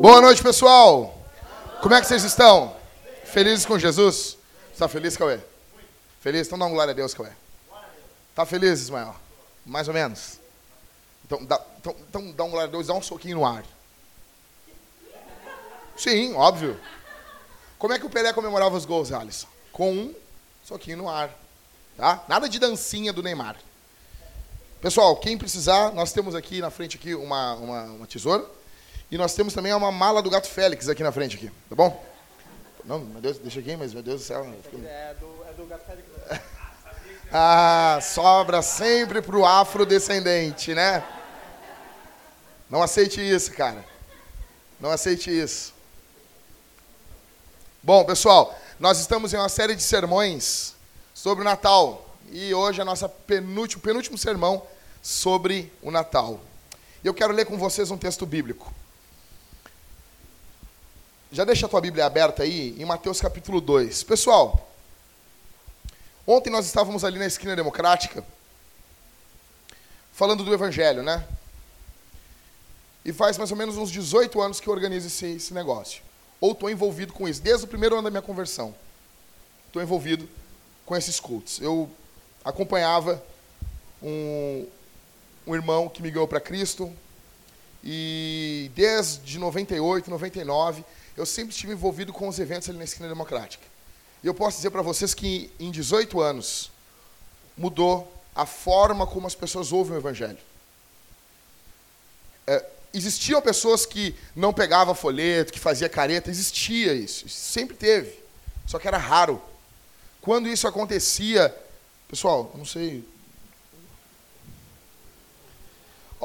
Boa noite, pessoal. Como é que vocês estão? Felizes com Jesus? Está feliz, Cauê? Feliz? Então dá uma glória a Deus, Cauê. Tá feliz, Ismael? Mais ou menos. Então dá, então, então dá um glória a Deus, dá um soquinho no ar. Sim, óbvio. Como é que o Pelé comemorava os gols, Alisson? Com um soquinho no ar. Tá? Nada de dancinha do Neymar. Pessoal, quem precisar, nós temos aqui na frente aqui uma, uma, uma tesoura. E nós temos também uma mala do gato Félix aqui na frente aqui, tá bom? Não, meu Deus, deixa aqui, mas meu Deus do céu. É do, é do gato Félix. ah, sobra sempre pro afrodescendente, né? Não aceite isso, cara. Não aceite isso. Bom, pessoal, nós estamos em uma série de sermões sobre o Natal. E hoje é a nossa penúltimo, penúltimo sermão sobre o Natal. E eu quero ler com vocês um texto bíblico. Já deixa a tua Bíblia aberta aí em Mateus capítulo 2. Pessoal, ontem nós estávamos ali na esquina democrática falando do Evangelho, né? E faz mais ou menos uns 18 anos que eu organizo esse, esse negócio. Ou estou envolvido com isso, desde o primeiro ano da minha conversão. Estou envolvido com esses cultos. Eu acompanhava um, um irmão que me ganhou para Cristo. E desde 98, 99, eu sempre estive envolvido com os eventos ali na Esquina Democrática. E eu posso dizer para vocês que em 18 anos mudou a forma como as pessoas ouvem o Evangelho. É, existiam pessoas que não pegavam folheto, que fazia careta, existia isso, sempre teve, só que era raro. Quando isso acontecia, pessoal, não sei,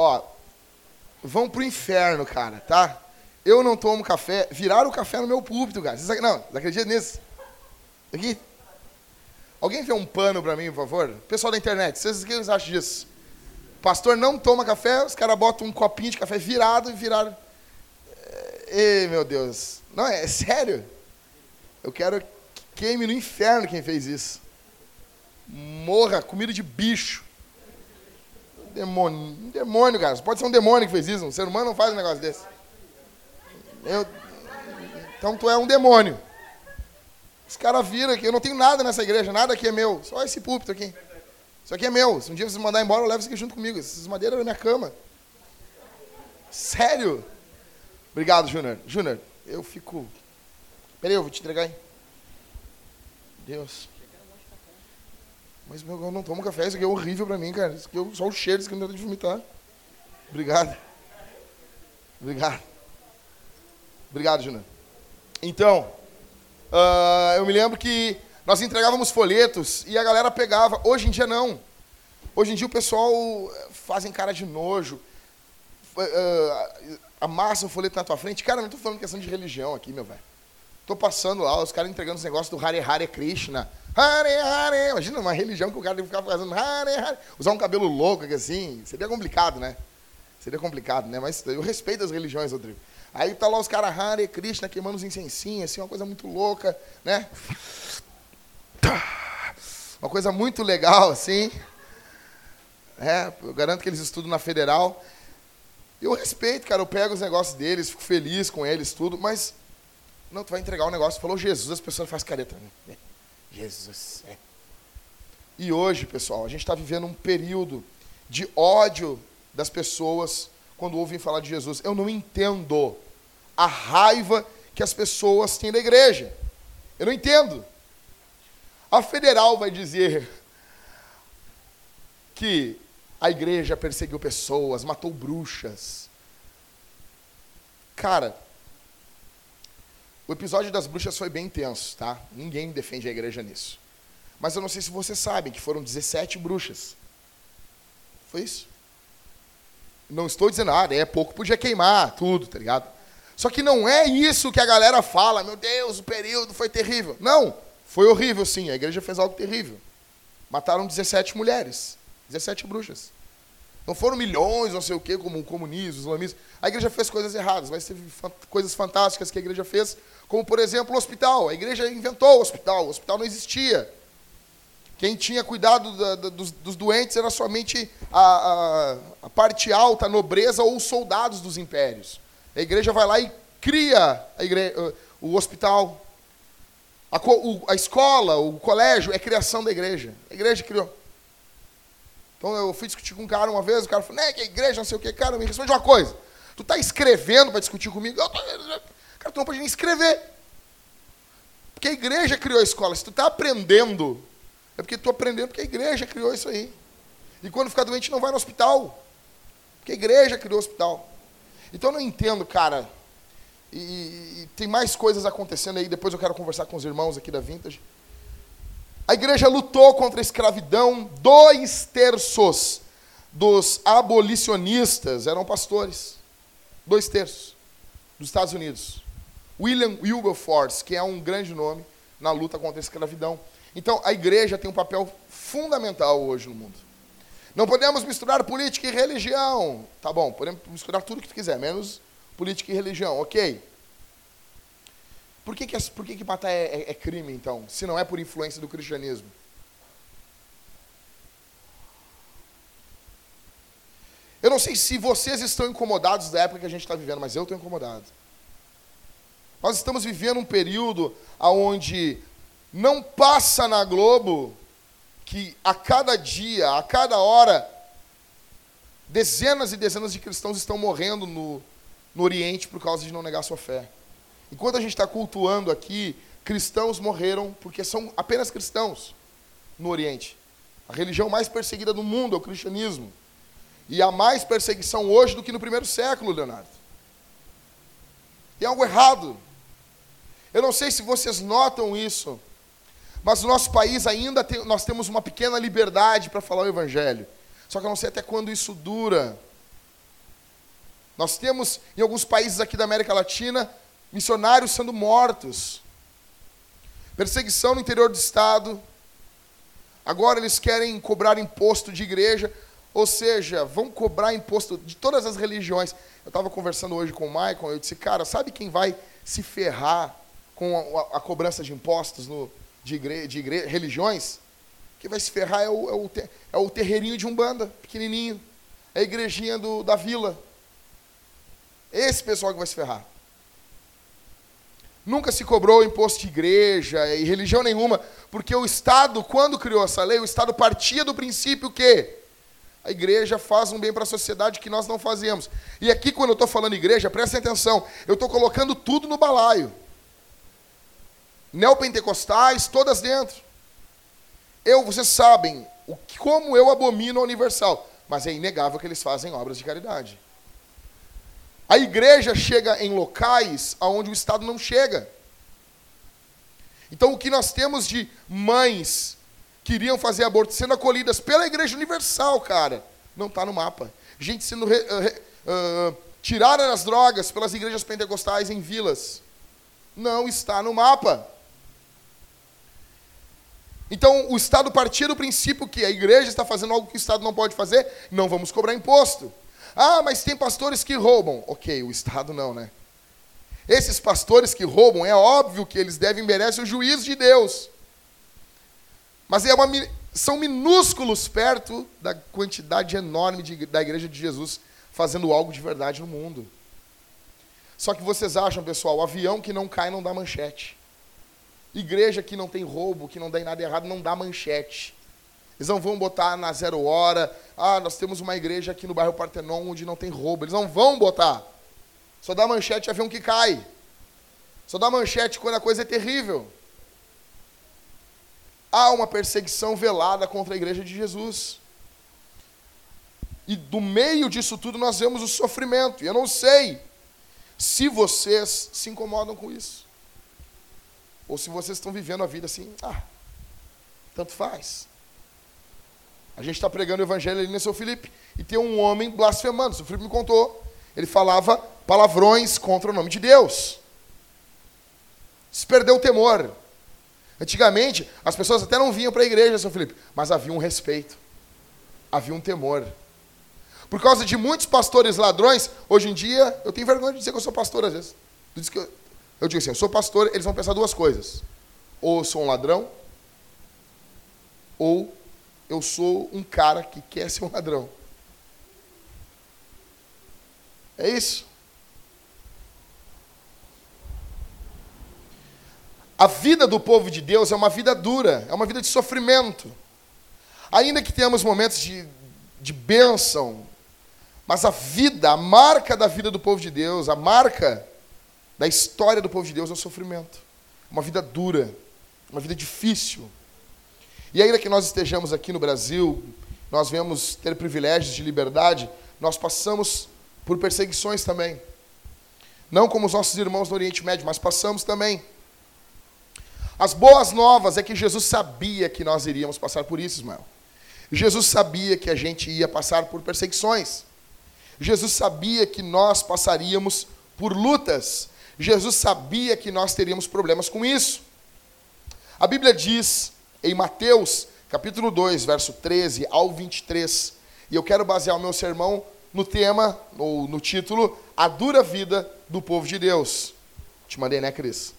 Ó, vão pro inferno, cara, tá? Eu não tomo café. Viraram o café no meu púlpito, cara. Vocês, não, não acredita nisso? Aqui. Alguém vê um pano para mim, por favor? Pessoal da internet, vocês, o que vocês acham disso? pastor não toma café, os caras botam um copinho de café virado e viraram. Ei, meu Deus. Não, é, é sério. Eu quero que queime no inferno quem fez isso. Morra, comida de bicho. Demônio. Um demônio, cara. Pode ser um demônio que fez isso. Um ser humano não faz um negócio desse. Eu, então tu é um demônio. Os caras viram que eu não tenho nada nessa igreja, nada aqui é meu. Só esse púlpito aqui. Isso aqui é meu. Se um dia vocês mandar embora, eu levo isso aqui junto comigo. Essas madeiras na minha cama. Sério? Obrigado, Júnior. Júnior, eu fico. Peraí, eu vou te entregar aí. Deus. Mas meu, eu não tomo café, isso aqui é horrível pra mim, cara. Isso aqui é só o cheiro, isso aqui não dá de vomitar. Obrigado. Obrigado. Obrigado, Júnior. Então, uh, eu me lembro que nós entregávamos folhetos e a galera pegava. Hoje em dia não. Hoje em dia o pessoal eh, fazem cara de nojo, uh, amassa o folheto na tua frente. Cara, não estou falando questão de religião aqui, meu velho. Estou passando lá, os caras entregando os negócios do Hare Hare Krishna. Hare Hare. Imagina uma religião que o cara tem que ficar fazendo Hare Hare. Usar um cabelo louco assim. Seria complicado, né? Seria complicado, né? Mas eu respeito as religiões, Rodrigo. Aí tá lá os caras Hare Krishna queimando os incensinhos, assim, uma coisa muito louca, né? Uma coisa muito legal, assim. É, eu garanto que eles estudam na federal. Eu respeito, cara, eu pego os negócios deles, fico feliz com eles, tudo, mas não, tu vai entregar um negócio. Falou Jesus, as pessoas fazem careta. Né? Jesus. É. E hoje, pessoal, a gente está vivendo um período de ódio das pessoas quando ouvem falar de Jesus. Eu não entendo a raiva que as pessoas têm da igreja. Eu não entendo. A federal vai dizer que a igreja perseguiu pessoas, matou bruxas. Cara, o episódio das bruxas foi bem intenso, tá? Ninguém defende a igreja nisso. Mas eu não sei se vocês sabem que foram 17 bruxas. Foi isso. Não estou dizendo, ah, é pouco, podia queimar tudo, tá ligado? Só que não é isso que a galera fala, meu Deus, o período foi terrível. Não, foi horrível sim, a igreja fez algo terrível. Mataram 17 mulheres, 17 bruxas. Não foram milhões, não sei o quê, como o comunismo, o islamismo. A igreja fez coisas erradas, mas teve coisas fantásticas que a igreja fez, como, por exemplo, o hospital. A igreja inventou o hospital, o hospital não existia. Quem tinha cuidado da, da, dos, dos, doentes era somente a, a, a, parte alta, a nobreza ou os soldados dos impérios. A igreja vai lá e cria o hospital. A, a escola, o colégio é criação da igreja. A igreja criou. Então eu fui discutir com um cara uma vez, o cara falou, né, que a igreja, não sei o que, cara, me responde uma coisa. Tu está escrevendo para discutir comigo? Eu tô... Cara, tu não pode nem escrever. Porque a igreja criou a escola. Se tu está aprendendo é porque estou aprendendo porque a igreja criou isso aí. E quando ficar doente não vai no hospital. Porque a igreja criou o hospital. Então eu não entendo, cara. E, e, tem mais coisas acontecendo aí, depois eu quero conversar com os irmãos aqui da Vintage. A igreja lutou contra a escravidão, dois terços dos abolicionistas eram pastores. Dois terços dos Estados Unidos. William Wilberforce, que é um grande nome na luta contra a escravidão. Então, a igreja tem um papel fundamental hoje no mundo. Não podemos misturar política e religião. Tá bom, podemos misturar tudo que tu quiser, menos política e religião, ok. Por que, que, por que, que matar é, é, é crime, então, se não é por influência do cristianismo? Eu não sei se vocês estão incomodados da época que a gente está vivendo, mas eu estou incomodado. Nós estamos vivendo um período onde não passa na Globo que a cada dia, a cada hora, dezenas e dezenas de cristãos estão morrendo no, no Oriente por causa de não negar sua fé. Enquanto a gente está cultuando aqui, cristãos morreram porque são apenas cristãos no Oriente. A religião mais perseguida do mundo é o cristianismo. E há mais perseguição hoje do que no primeiro século, Leonardo. Tem algo errado. Eu não sei se vocês notam isso, mas no nosso país ainda tem, nós temos uma pequena liberdade para falar o Evangelho. Só que eu não sei até quando isso dura. Nós temos, em alguns países aqui da América Latina, missionários sendo mortos. Perseguição no interior do Estado. Agora eles querem cobrar imposto de igreja. Ou seja, vão cobrar imposto de todas as religiões. Eu estava conversando hoje com o Michael, eu disse, cara, sabe quem vai se ferrar com a, a, cobrança de impostos no, de, igre, de igre, religiões, que vai se ferrar é o, é o, é o terreirinho de Umbanda, pequenininho. É a igrejinha do, da vila. Esse pessoal que vai se ferrar. Nunca se cobrou imposto de igreja e religião nenhuma, porque o Estado, quando criou essa lei, o Estado partia do princípio que a igreja faz um bem para a sociedade que nós não fazemos. E aqui, quando eu estou falando igreja, prestem atenção, eu estou colocando tudo no balaio neopentecostais, todas dentro. Eu, vocês sabem o como eu abomino a Universal, mas é inegável que eles fazem obras de caridade. A igreja chega em locais aonde o Estado não chega. Então, o que nós temos de mães que iriam fazer aborto sendo acolhidas pela Igreja Universal, cara, não está no mapa. Gente sendo re, uh, uh, tirada das drogas pelas igrejas pentecostais em vilas, não está no mapa. Então, o Estado partia do princípio que a igreja está fazendo algo que o Estado não pode fazer, não vamos cobrar imposto. Ah, mas tem pastores que roubam. Ok, o Estado não, né? Esses pastores que roubam, é óbvio que eles devem merecer o juízo de Deus. Mas é uma, são minúsculos perto da quantidade enorme de, da igreja de Jesus fazendo algo de verdade no mundo. Só que vocês acham, pessoal, avião que não cai não dá manchete. Igreja que não tem roubo, que não dá em nada errado, não dá manchete. Eles não vão botar na zero hora, ah, nós temos uma igreja aqui no bairro Partenon onde não tem roubo. Eles não vão botar. Só dá manchete avião que cai. Só dá manchete quando a coisa é terrível. Há uma perseguição velada contra a igreja de Jesus. E do meio disso tudo nós vemos o sofrimento. E eu não sei se vocês se incomodam com isso. Ou se vocês estão vivendo a vida assim, ah, tanto faz. A gente está pregando o evangelho ali no São Felipe e tem um homem blasfemando. O São Felipe me contou. Ele falava palavrões contra o nome de Deus. Se perdeu o temor. Antigamente, as pessoas até não vinham para a igreja, São Felipe, mas havia um respeito, havia um temor. Por causa de muitos pastores ladrões, hoje em dia, eu tenho vergonha de dizer que eu sou pastor às vezes. Eu, eu digo assim, eu sou pastor, eles vão pensar duas coisas. Ou eu sou um ladrão, ou eu sou um cara que quer ser um ladrão. É isso. A vida do povo de Deus é uma vida dura, é uma vida de sofrimento. Ainda que tenhamos momentos de, de bênção, mas a vida, a marca da vida do povo de Deus, a marca da história do povo de Deus é o sofrimento. Uma vida dura, uma vida difícil. E ainda que nós estejamos aqui no Brasil, nós vemos ter privilégios de liberdade, nós passamos por perseguições também. Não como os nossos irmãos no Oriente Médio, mas passamos também. As boas novas é que Jesus sabia que nós iríamos passar por isso, Ismael. Jesus sabia que a gente ia passar por perseguições. Jesus sabia que nós passaríamos por lutas. Jesus sabia que nós teríamos problemas com isso. A Bíblia diz em Mateus, capítulo 2, verso 13 ao 23, e eu quero basear o meu sermão no tema, ou no título, A Dura Vida do Povo de Deus. Te mandei, né, Cris?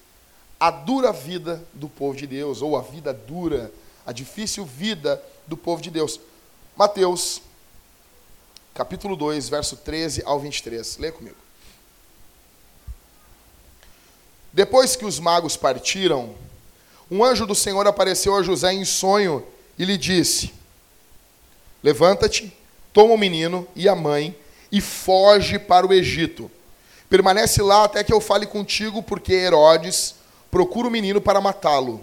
A dura vida do povo de Deus, ou a vida dura, a difícil vida do povo de Deus. Mateus capítulo 2, verso 13 ao 23. Lê comigo. Depois que os magos partiram, um anjo do Senhor apareceu a José em sonho e lhe disse: Levanta-te, toma o menino e a mãe e foge para o Egito. Permanece lá até que eu fale contigo, porque Herodes procura o menino para matá-lo.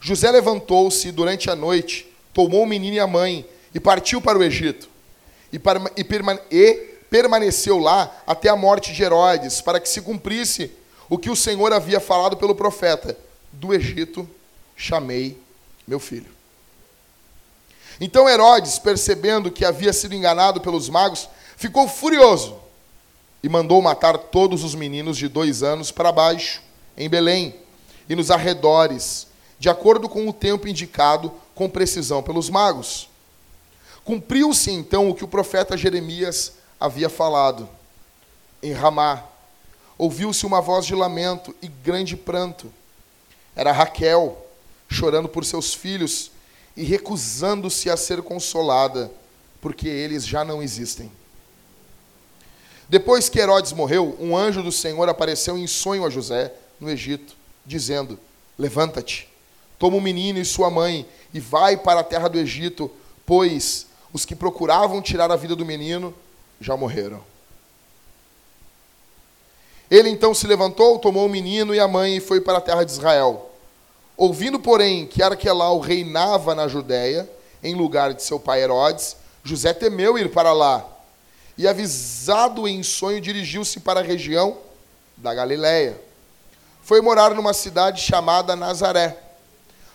José levantou-se durante a noite, tomou o menino e a mãe e partiu para o Egito e, para, e, permane, e permaneceu lá até a morte de Herodes, para que se cumprisse o que o Senhor havia falado pelo profeta: Do Egito chamei meu filho. Então Herodes, percebendo que havia sido enganado pelos magos, ficou furioso e mandou matar todos os meninos de dois anos para baixo, em Belém e nos arredores, de acordo com o tempo indicado com precisão pelos magos. Cumpriu-se então o que o profeta Jeremias havia falado. Em Ramá, ouviu-se uma voz de lamento e grande pranto. Era Raquel, chorando por seus filhos e recusando-se a ser consolada, porque eles já não existem. Depois que Herodes morreu, um anjo do Senhor apareceu em sonho a José, no Egito, dizendo: Levanta-te, toma o menino e sua mãe e vai para a terra do Egito, pois os que procuravam tirar a vida do menino já morreram. Ele então se levantou, tomou o menino e a mãe e foi para a terra de Israel. Ouvindo, porém, que Arquelau reinava na Judéia, em lugar de seu pai Herodes, José temeu ir para lá. E avisado em sonho, dirigiu-se para a região da Galiléia. Foi morar numa cidade chamada Nazaré,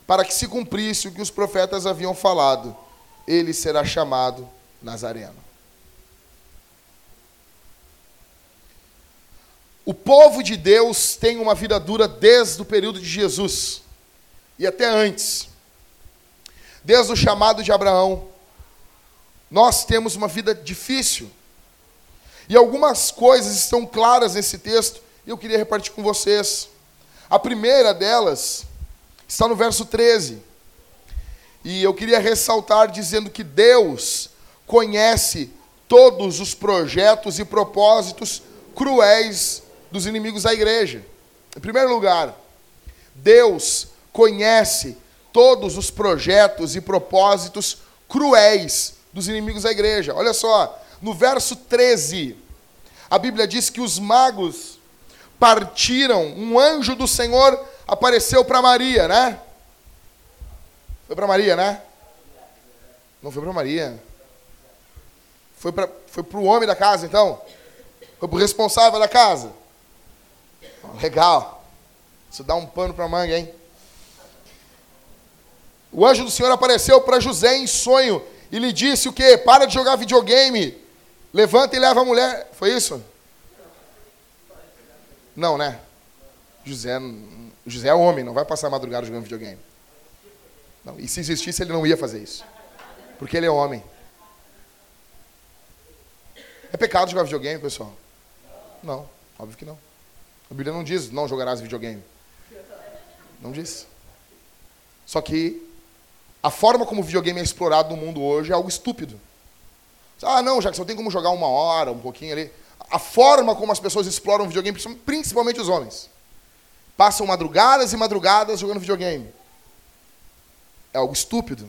para que se cumprisse o que os profetas haviam falado ele será chamado Nazareno. O povo de Deus tem uma vida dura desde o período de Jesus e até antes. Desde o chamado de Abraão, nós temos uma vida difícil. E algumas coisas estão claras nesse texto e eu queria repartir com vocês. A primeira delas está no verso 13 e eu queria ressaltar dizendo que Deus conhece todos os projetos e propósitos cruéis dos inimigos da igreja. Em primeiro lugar, Deus conhece todos os projetos e propósitos cruéis dos inimigos da igreja. Olha só, no verso 13, a Bíblia diz que os magos partiram, um anjo do Senhor apareceu para Maria, né? Foi para Maria, né? Não foi para Maria. Foi para foi o homem da casa, então? Foi para o responsável da casa? Legal. Isso dá um pano para manga, hein? O anjo do Senhor apareceu para José em sonho e lhe disse o quê? Para de jogar videogame. Levanta e leva a mulher. Foi isso? Não, né? José, José é homem, não vai passar a madrugada jogando videogame. Não, e se existisse, ele não ia fazer isso. Porque ele é homem. É pecado jogar videogame, pessoal? Não, óbvio que não. A Bíblia não diz não jogarás videogame. Não diz. Só que A forma como o videogame é explorado no mundo hoje é algo estúpido. Ah, não, só tem como jogar uma hora, um pouquinho ali. A forma como as pessoas exploram o videogame, principalmente os homens. Passam madrugadas e madrugadas jogando videogame. É algo estúpido.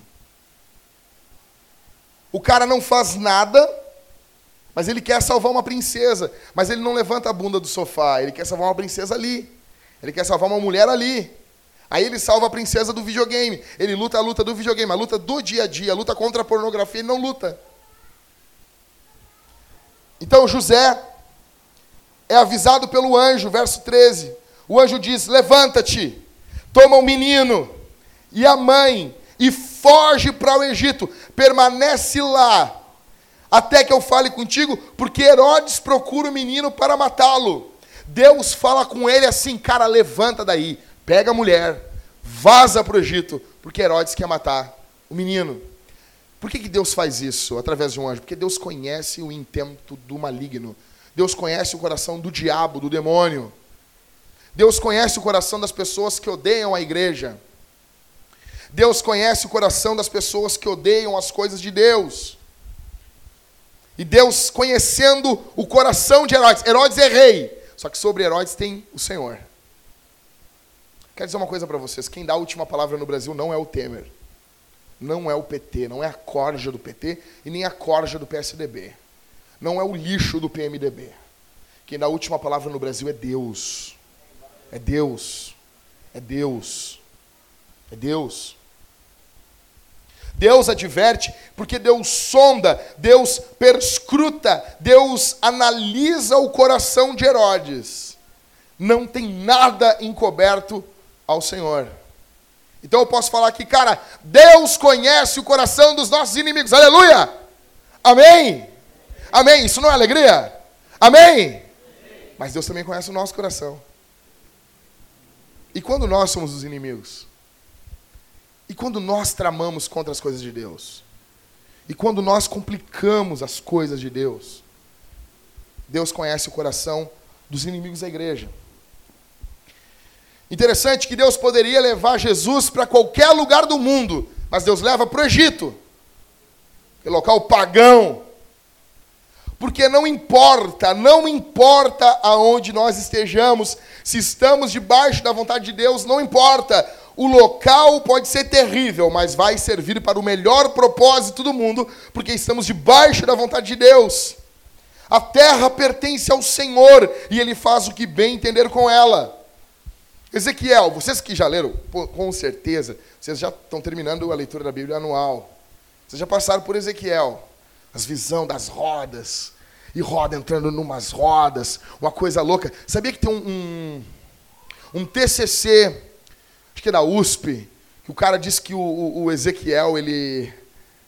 O cara não faz nada, mas ele quer salvar uma princesa. Mas ele não levanta a bunda do sofá, ele quer salvar uma princesa ali. Ele quer salvar uma mulher ali. Aí ele salva a princesa do videogame. Ele luta a luta do videogame, a luta do dia a dia, a luta contra a pornografia, ele não luta. Então José é avisado pelo anjo, verso 13. O anjo diz: Levanta-te, toma o menino e a mãe e foge para o Egito. Permanece lá até que eu fale contigo, porque Herodes procura o menino para matá-lo. Deus fala com ele assim: Cara, levanta daí, pega a mulher, vaza para o Egito, porque Herodes quer matar o menino. Por que, que Deus faz isso através de um anjo? Porque Deus conhece o intento do maligno. Deus conhece o coração do diabo, do demônio. Deus conhece o coração das pessoas que odeiam a igreja. Deus conhece o coração das pessoas que odeiam as coisas de Deus. E Deus, conhecendo o coração de Herodes, Herodes é rei, só que sobre Herodes tem o Senhor. Quero dizer uma coisa para vocês: quem dá a última palavra no Brasil não é o Temer, não é o PT, não é a corja do PT e nem a corja do PSDB, não é o lixo do PMDB. Quem dá a última palavra no Brasil é Deus. É Deus. É Deus. É Deus. Deus adverte, porque Deus sonda, Deus perscruta, Deus analisa o coração de Herodes. Não tem nada encoberto ao Senhor. Então eu posso falar aqui, cara, Deus conhece o coração dos nossos inimigos. Aleluia! Amém? Amém? Isso não é alegria? Amém? Mas Deus também conhece o nosso coração. E quando nós somos os inimigos? E quando nós tramamos contra as coisas de Deus? E quando nós complicamos as coisas de Deus? Deus conhece o coração dos inimigos da igreja. Interessante que Deus poderia levar Jesus para qualquer lugar do mundo, mas Deus leva para o Egito, que é local pagão. Porque não importa, não importa aonde nós estejamos, se estamos debaixo da vontade de Deus, não importa. O local pode ser terrível, mas vai servir para o melhor propósito do mundo, porque estamos debaixo da vontade de Deus. A terra pertence ao Senhor e Ele faz o que bem entender com ela. Ezequiel, vocês que já leram, com certeza, vocês já estão terminando a leitura da Bíblia anual. Vocês já passaram por Ezequiel, as visão das rodas, e roda entrando numas rodas, uma coisa louca. Sabia que tem um, um, um TCC acho que é da USP, que o cara disse que o, o, o Ezequiel, ele,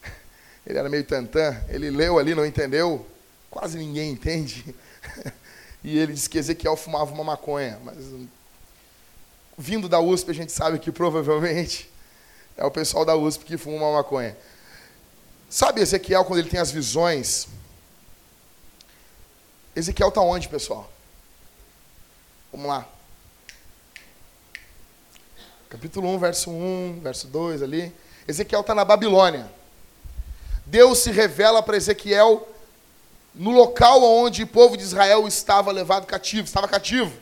ele era meio tantã, ele leu ali, não entendeu, quase ninguém entende. E ele disse que Ezequiel fumava uma maconha, mas vindo da USP a gente sabe que provavelmente é o pessoal da USP que fuma uma maconha. Sabe Ezequiel quando ele tem as visões? Ezequiel está onde, pessoal? Vamos lá. Capítulo 1, verso 1, verso 2 ali. Ezequiel está na Babilônia. Deus se revela para Ezequiel no local onde o povo de Israel estava levado cativo, estava cativo.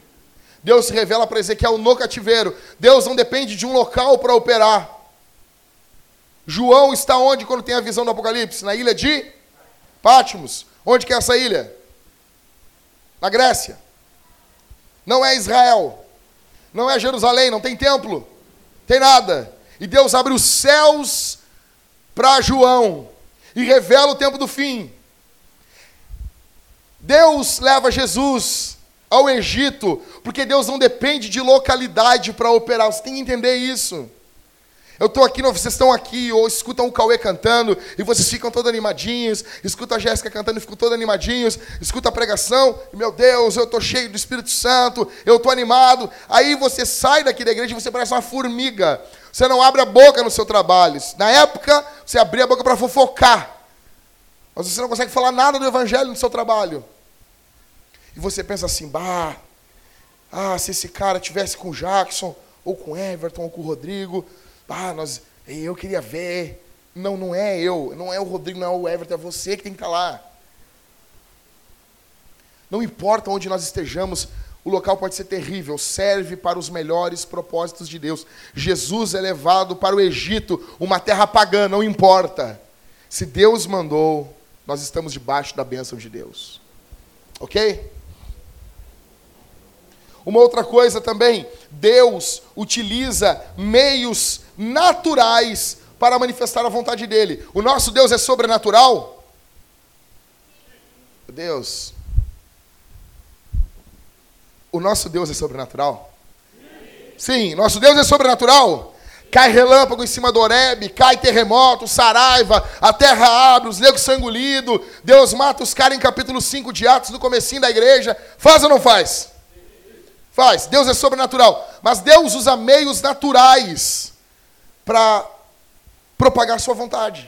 Deus se revela para Ezequiel no cativeiro. Deus não depende de um local para operar. João está onde quando tem a visão do Apocalipse? Na ilha de Pátimos. Onde que é essa ilha? Na Grécia. Não é Israel. Não é Jerusalém, não tem templo tem nada. E Deus abre os céus para João e revela o tempo do fim. Deus leva Jesus ao Egito, porque Deus não depende de localidade para operar. Você tem que entender isso. Eu estou aqui, vocês estão aqui, ou escutam o Cauê cantando, e vocês ficam todos animadinhos, escutam a Jéssica cantando e ficam todos animadinhos, escuta a pregação, e meu Deus, eu estou cheio do Espírito Santo, eu estou animado. Aí você sai daqui da igreja e você parece uma formiga. Você não abre a boca no seu trabalho. Na época, você abria a boca para fofocar. Mas você não consegue falar nada do evangelho no seu trabalho. E você pensa assim, bah, ah, se esse cara tivesse com o Jackson, ou com o Everton, ou com o Rodrigo, ah, nós, eu queria ver. Não, não é eu, não é o Rodrigo, não é o Everton, é você que tem que estar lá. Não importa onde nós estejamos, o local pode ser terrível, serve para os melhores propósitos de Deus. Jesus é levado para o Egito, uma terra pagã, não importa. Se Deus mandou, nós estamos debaixo da bênção de Deus. Ok? Uma outra coisa também, Deus utiliza meios naturais para manifestar a vontade dele. O nosso Deus é sobrenatural? Deus, o nosso Deus é sobrenatural? Sim, nosso Deus é sobrenatural. Cai relâmpago em cima do Oreb, cai terremoto, saraiva, a terra abre, os negros são engolidos, Deus mata os caras em capítulo 5 de Atos, no comecinho da igreja. Faz ou não faz? Faz. Deus é sobrenatural. Mas Deus usa meios naturais para propagar sua vontade.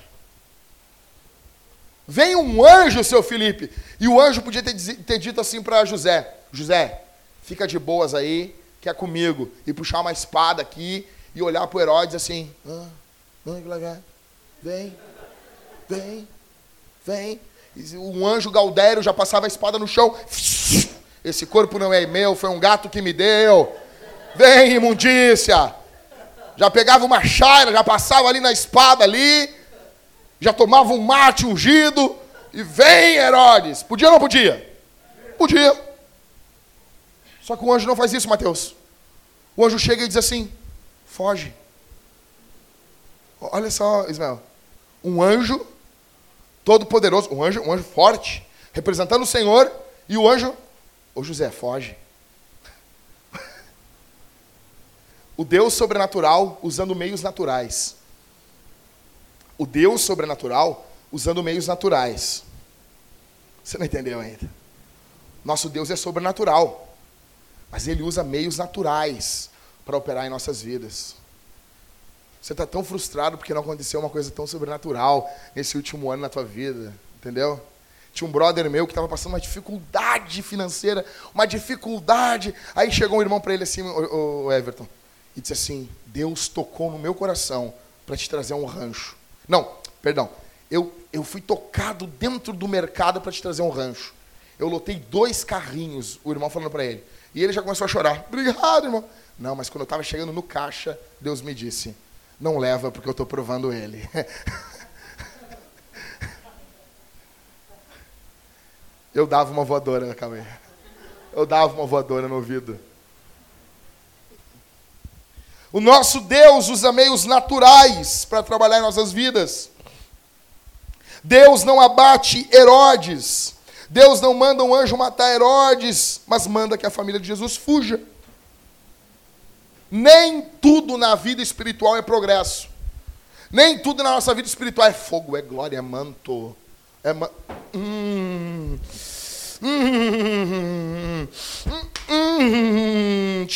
Vem um anjo, seu Felipe, e o anjo podia ter, ter dito assim para José: José, fica de boas aí, que é comigo. E puxar uma espada aqui e olhar para o Herodes assim: ah, vem, vem, vem. E um anjo Galdério já passava a espada no chão. Esse corpo não é meu, foi um gato que me deu. Vem, imundícia. Já pegava uma chaira, já passava ali na espada ali, já tomava um mate ungido e vem Herodes. Podia ou não podia? Podia. Só que o anjo não faz isso, Mateus. O anjo chega e diz assim: foge. Olha só, Ismael. Um anjo todo poderoso, um anjo, um anjo forte, representando o Senhor, e o anjo, ô José, foge. O Deus sobrenatural usando meios naturais. O Deus sobrenatural usando meios naturais. Você não entendeu ainda? Nosso Deus é sobrenatural. Mas ele usa meios naturais para operar em nossas vidas. Você está tão frustrado porque não aconteceu uma coisa tão sobrenatural nesse último ano na tua vida, entendeu? Tinha um brother meu que estava passando uma dificuldade financeira, uma dificuldade. Aí chegou um irmão para ele assim, o, o Everton, e disse assim: Deus tocou no meu coração para te trazer um rancho. Não, perdão. Eu, eu fui tocado dentro do mercado para te trazer um rancho. Eu lotei dois carrinhos, o irmão falando para ele. E ele já começou a chorar. Obrigado, irmão. Não, mas quando eu estava chegando no caixa, Deus me disse: Não leva, porque eu estou provando ele. eu dava uma voadora na cabeça. Eu dava uma voadora no ouvido. O nosso Deus usa meios naturais para trabalhar em nossas vidas. Deus não abate Herodes Deus não manda um anjo matar Herodes, mas manda que a família de Jesus fuja. Nem tudo na vida espiritual é progresso. Nem tudo na nossa vida espiritual é fogo, é glória, é manto. É ma hum. Hum. Hum.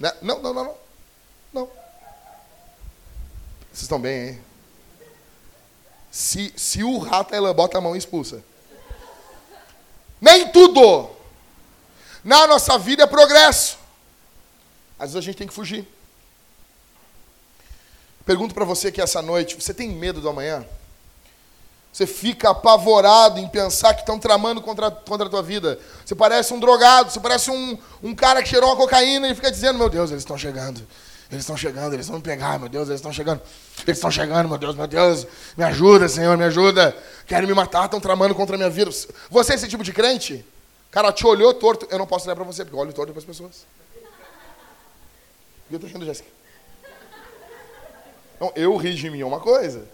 Não, não, não, não. Não. Vocês estão bem, hein? Se, se o rato ela bota a mão e expulsa. Nem tudo na nossa vida é progresso. Às vezes a gente tem que fugir. Pergunto para você que essa noite, você tem medo do amanhã? Você fica apavorado em pensar que estão tramando contra, contra a tua vida. Você parece um drogado, você parece um, um cara que cheirou uma cocaína e fica dizendo, meu Deus, eles estão chegando. Eles estão chegando, eles vão me pegar, meu Deus, eles estão chegando. Eles estão chegando, meu Deus, meu Deus. Me ajuda, Senhor, me ajuda. Querem me matar, estão tramando contra a minha vida. Você é esse tipo de crente? Cara, te olhou torto. Eu não posso olhar para você, porque eu olho torto para as pessoas. E eu tô rindo, Jéssica. Então, eu ri de mim é uma coisa.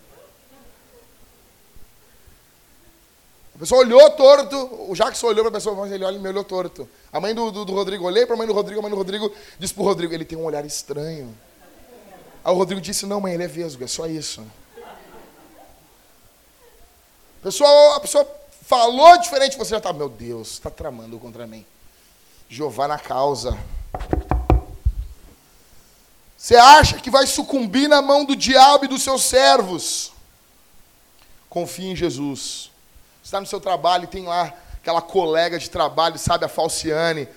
Pessoa olhou torto, o Jackson olhou para a pessoa, mas ele olha me olhou torto. A mãe do, do, do Rodrigo, olhei para a mãe do Rodrigo, a mãe do Rodrigo disse para o Rodrigo, ele tem um olhar estranho. Aí o Rodrigo disse, não mãe, ele é vesgo, é só isso. A pessoa, a pessoa falou diferente, você já está, meu Deus, está tramando contra mim. Jeová na causa. Você acha que vai sucumbir na mão do diabo e dos seus servos? Confie em Jesus. Está no seu trabalho e tem lá aquela colega de trabalho, sabe, a Falciane.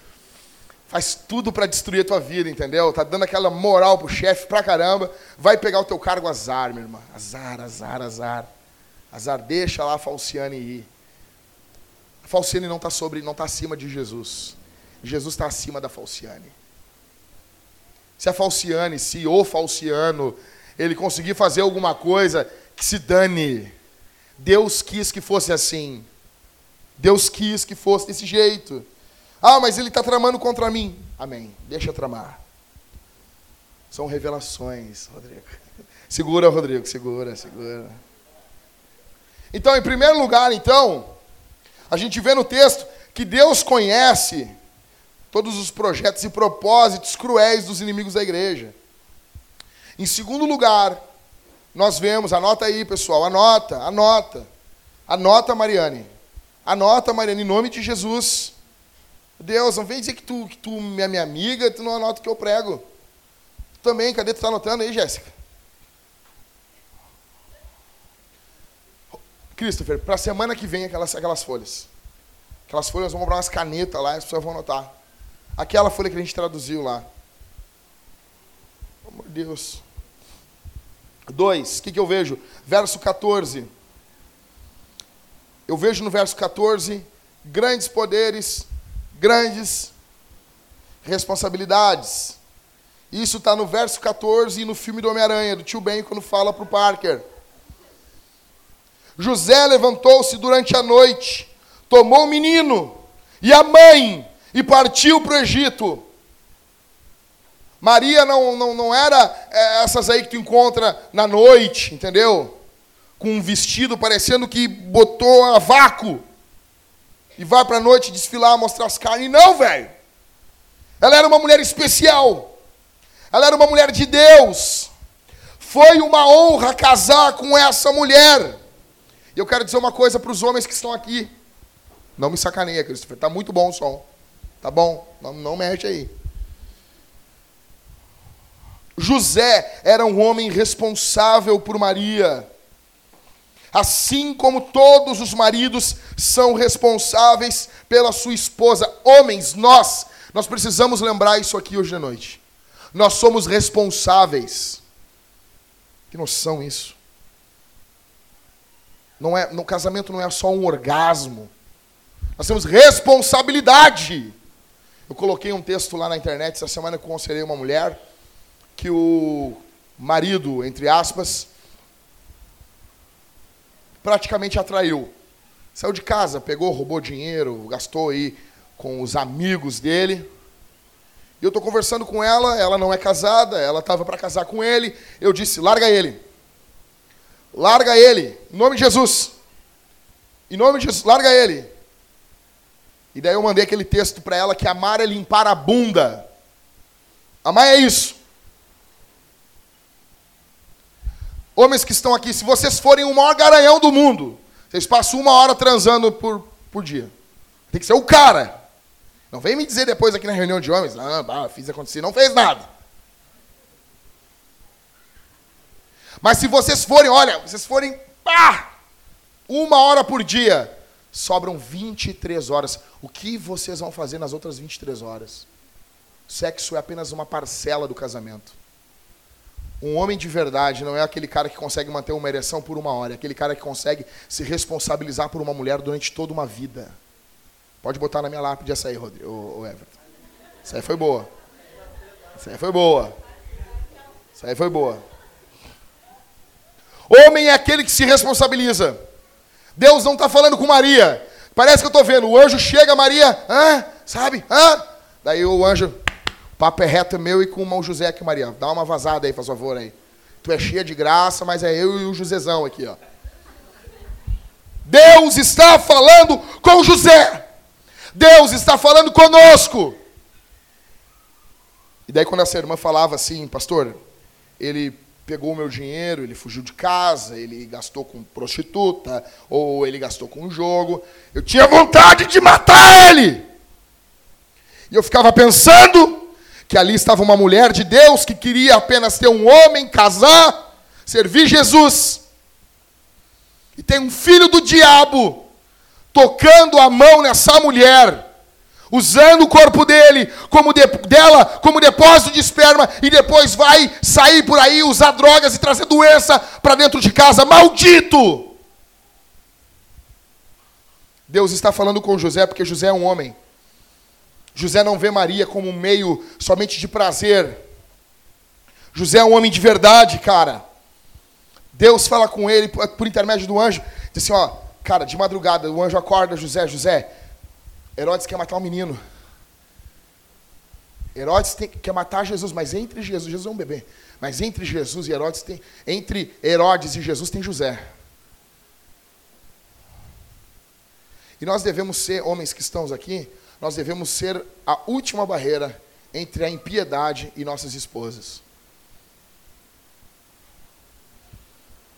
faz tudo para destruir a tua vida, entendeu? Tá dando aquela moral pro chefe pra caramba, vai pegar o teu cargo azar, minha irmã. Azar, azar, azar. Azar, deixa lá a Falciane ir. A Falciane não está sobre, não está acima de Jesus. Jesus está acima da Falciane. Se a Falciane, se o Falciano, ele conseguir fazer alguma coisa, que se dane. Deus quis que fosse assim. Deus quis que fosse desse jeito. Ah, mas ele está tramando contra mim. Amém. Deixa tramar. São revelações, Rodrigo. Segura, Rodrigo, segura, segura. Então, em primeiro lugar, então, a gente vê no texto que Deus conhece todos os projetos e propósitos cruéis dos inimigos da igreja. Em segundo lugar, nós vemos, anota aí, pessoal, anota, anota. Anota, Mariane. Anota, Mariane, em nome de Jesus. Deus, não vem dizer que tu, que tu é minha amiga, tu não anota o que eu prego. Tu também, cadê? Tu está anotando aí, Jéssica? Christopher, para a semana que vem, aquelas, aquelas folhas. Aquelas folhas, vamos comprar umas canetas lá, as pessoas vão anotar. Aquela folha que a gente traduziu lá. Pelo amor de Deus. Dois, o que, que eu vejo? Verso 14. Eu vejo no verso 14 grandes poderes, grandes responsabilidades. Isso está no verso 14 e no filme do Homem-Aranha, do tio Ben, quando fala para o Parker. José levantou-se durante a noite, tomou o menino e a mãe e partiu para o Egito. Maria não, não, não era é, essas aí que tu encontra na noite, entendeu? Com um vestido parecendo que botou a vácuo e vai para a noite desfilar, mostrar as carnes. Não, velho. Ela era uma mulher especial. Ela era uma mulher de Deus. Foi uma honra casar com essa mulher. E eu quero dizer uma coisa para os homens que estão aqui. Não me sacaneia, Christopher. Tá muito bom o som. Tá bom? Não, não mexe aí. José era um homem responsável por Maria. Assim como todos os maridos são responsáveis pela sua esposa. Homens, nós, nós precisamos lembrar isso aqui hoje à noite. Nós somos responsáveis. Que noção isso? Não é, no casamento não é só um orgasmo. Nós temos responsabilidade. Eu coloquei um texto lá na internet essa semana que eu aconselhei uma mulher que o marido, entre aspas, praticamente atraiu. Saiu de casa, pegou, roubou dinheiro, gastou aí com os amigos dele. E eu estou conversando com ela, ela não é casada, ela estava para casar com ele. Eu disse: larga ele. Larga ele, em nome de Jesus. Em nome de Jesus, larga ele. E daí eu mandei aquele texto para ela que amar é limpar a bunda. Amar é isso. Homens que estão aqui, se vocês forem o maior garanhão do mundo, vocês passam uma hora transando por, por dia. Tem que ser o cara. Não vem me dizer depois aqui na reunião de homens, ah, fiz acontecer, não fez nada. Mas se vocês forem, olha, vocês forem, pá, uma hora por dia, sobram 23 horas. O que vocês vão fazer nas outras 23 horas? Sexo é apenas uma parcela do casamento. Um homem de verdade não é aquele cara que consegue manter uma ereção por uma hora, é aquele cara que consegue se responsabilizar por uma mulher durante toda uma vida. Pode botar na minha lápide essa aí, Rodrigo, o Everton. Essa aí foi boa. Essa aí foi boa. Essa aí foi boa. Homem é aquele que se responsabiliza. Deus não está falando com Maria. Parece que eu estou vendo. O anjo chega, Maria, ah, sabe? Ah. Daí o anjo, papo é reto meu e com o irmão José aqui, Maria. Dá uma vazada aí, faz favor aí. Tu é cheia de graça, mas é eu e o Josezão aqui, ó. Deus está falando com José. Deus está falando conosco. E daí quando essa irmã falava assim, pastor, ele pegou o meu dinheiro, ele fugiu de casa, ele gastou com prostituta, ou ele gastou com um jogo. Eu tinha vontade de matar ele. E eu ficava pensando que ali estava uma mulher de Deus que queria apenas ter um homem, casar, servir Jesus. E tem um filho do diabo tocando a mão nessa mulher. usando o corpo dele como de, dela como depósito de esperma e depois vai sair por aí usar drogas e trazer doença para dentro de casa, maldito! Deus está falando com José porque José é um homem. José não vê Maria como um meio somente de prazer. José é um homem de verdade, cara. Deus fala com ele por intermédio do anjo, diz assim, ó, cara, de madrugada o anjo acorda José, José, Herodes quer matar um menino. Herodes tem, quer matar Jesus, mas entre Jesus, Jesus é um bebê, mas entre Jesus e Herodes tem, entre Herodes e Jesus tem José. E nós devemos ser, homens que estamos aqui, nós devemos ser a última barreira entre a impiedade e nossas esposas.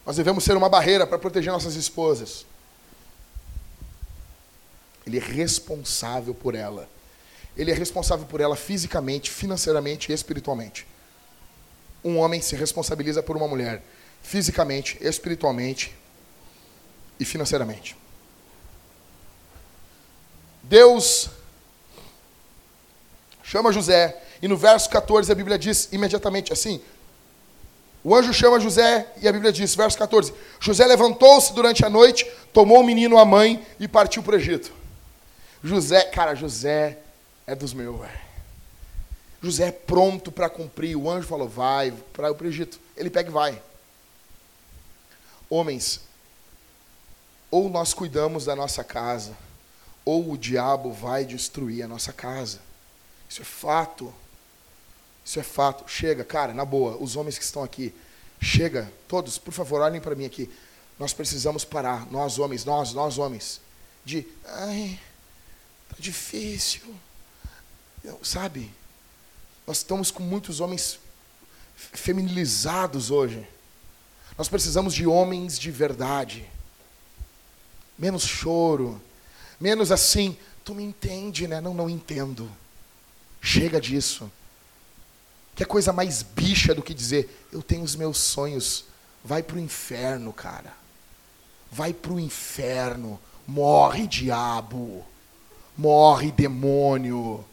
Nós devemos ser uma barreira para proteger nossas esposas. Ele é responsável por ela. Ele é responsável por ela fisicamente, financeiramente e espiritualmente. Um homem se responsabiliza por uma mulher fisicamente, espiritualmente e financeiramente. Deus chama José, e no verso 14 a Bíblia diz imediatamente assim: o anjo chama José e a Bíblia diz, verso 14: José levantou-se durante a noite, tomou o menino, a mãe e partiu para o Egito. José, cara, José é dos meus, velho. José é pronto para cumprir. O anjo falou: vai para o Egito. Ele pega e vai. Homens, ou nós cuidamos da nossa casa, ou o diabo vai destruir a nossa casa. Isso é fato. Isso é fato. Chega, cara, na boa, os homens que estão aqui, chega, todos, por favor, olhem para mim aqui. Nós precisamos parar, nós homens, nós, nós homens, de, ai, Tá difícil. Sabe? Nós estamos com muitos homens feminilizados hoje. Nós precisamos de homens de verdade. Menos choro. Menos assim, tu me entende, né? Não, não entendo. Chega disso. Que é coisa mais bicha do que dizer, eu tenho os meus sonhos. Vai para o inferno, cara. Vai para o inferno. Morre, diabo morre demônio.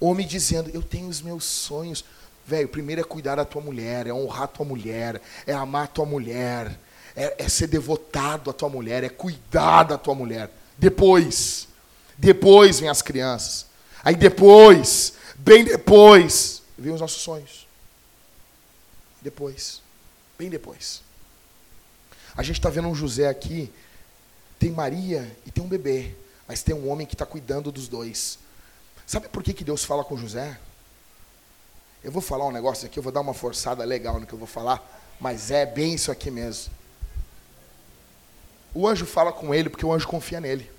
Homem dizendo, eu tenho os meus sonhos. Velho, primeiro é cuidar da tua mulher, é honrar tua mulher, é amar tua mulher, é, é ser devotado à tua mulher, é cuidar da tua mulher. Depois, depois vem as crianças. Aí depois, bem depois, vem os nossos sonhos. Depois, bem depois. A gente está vendo um José aqui, tem Maria e tem um bebê. Mas tem um homem que está cuidando dos dois. Sabe por que, que Deus fala com José? Eu vou falar um negócio aqui, eu vou dar uma forçada legal no que eu vou falar, mas é bem isso aqui mesmo. O anjo fala com ele porque o anjo confia nele.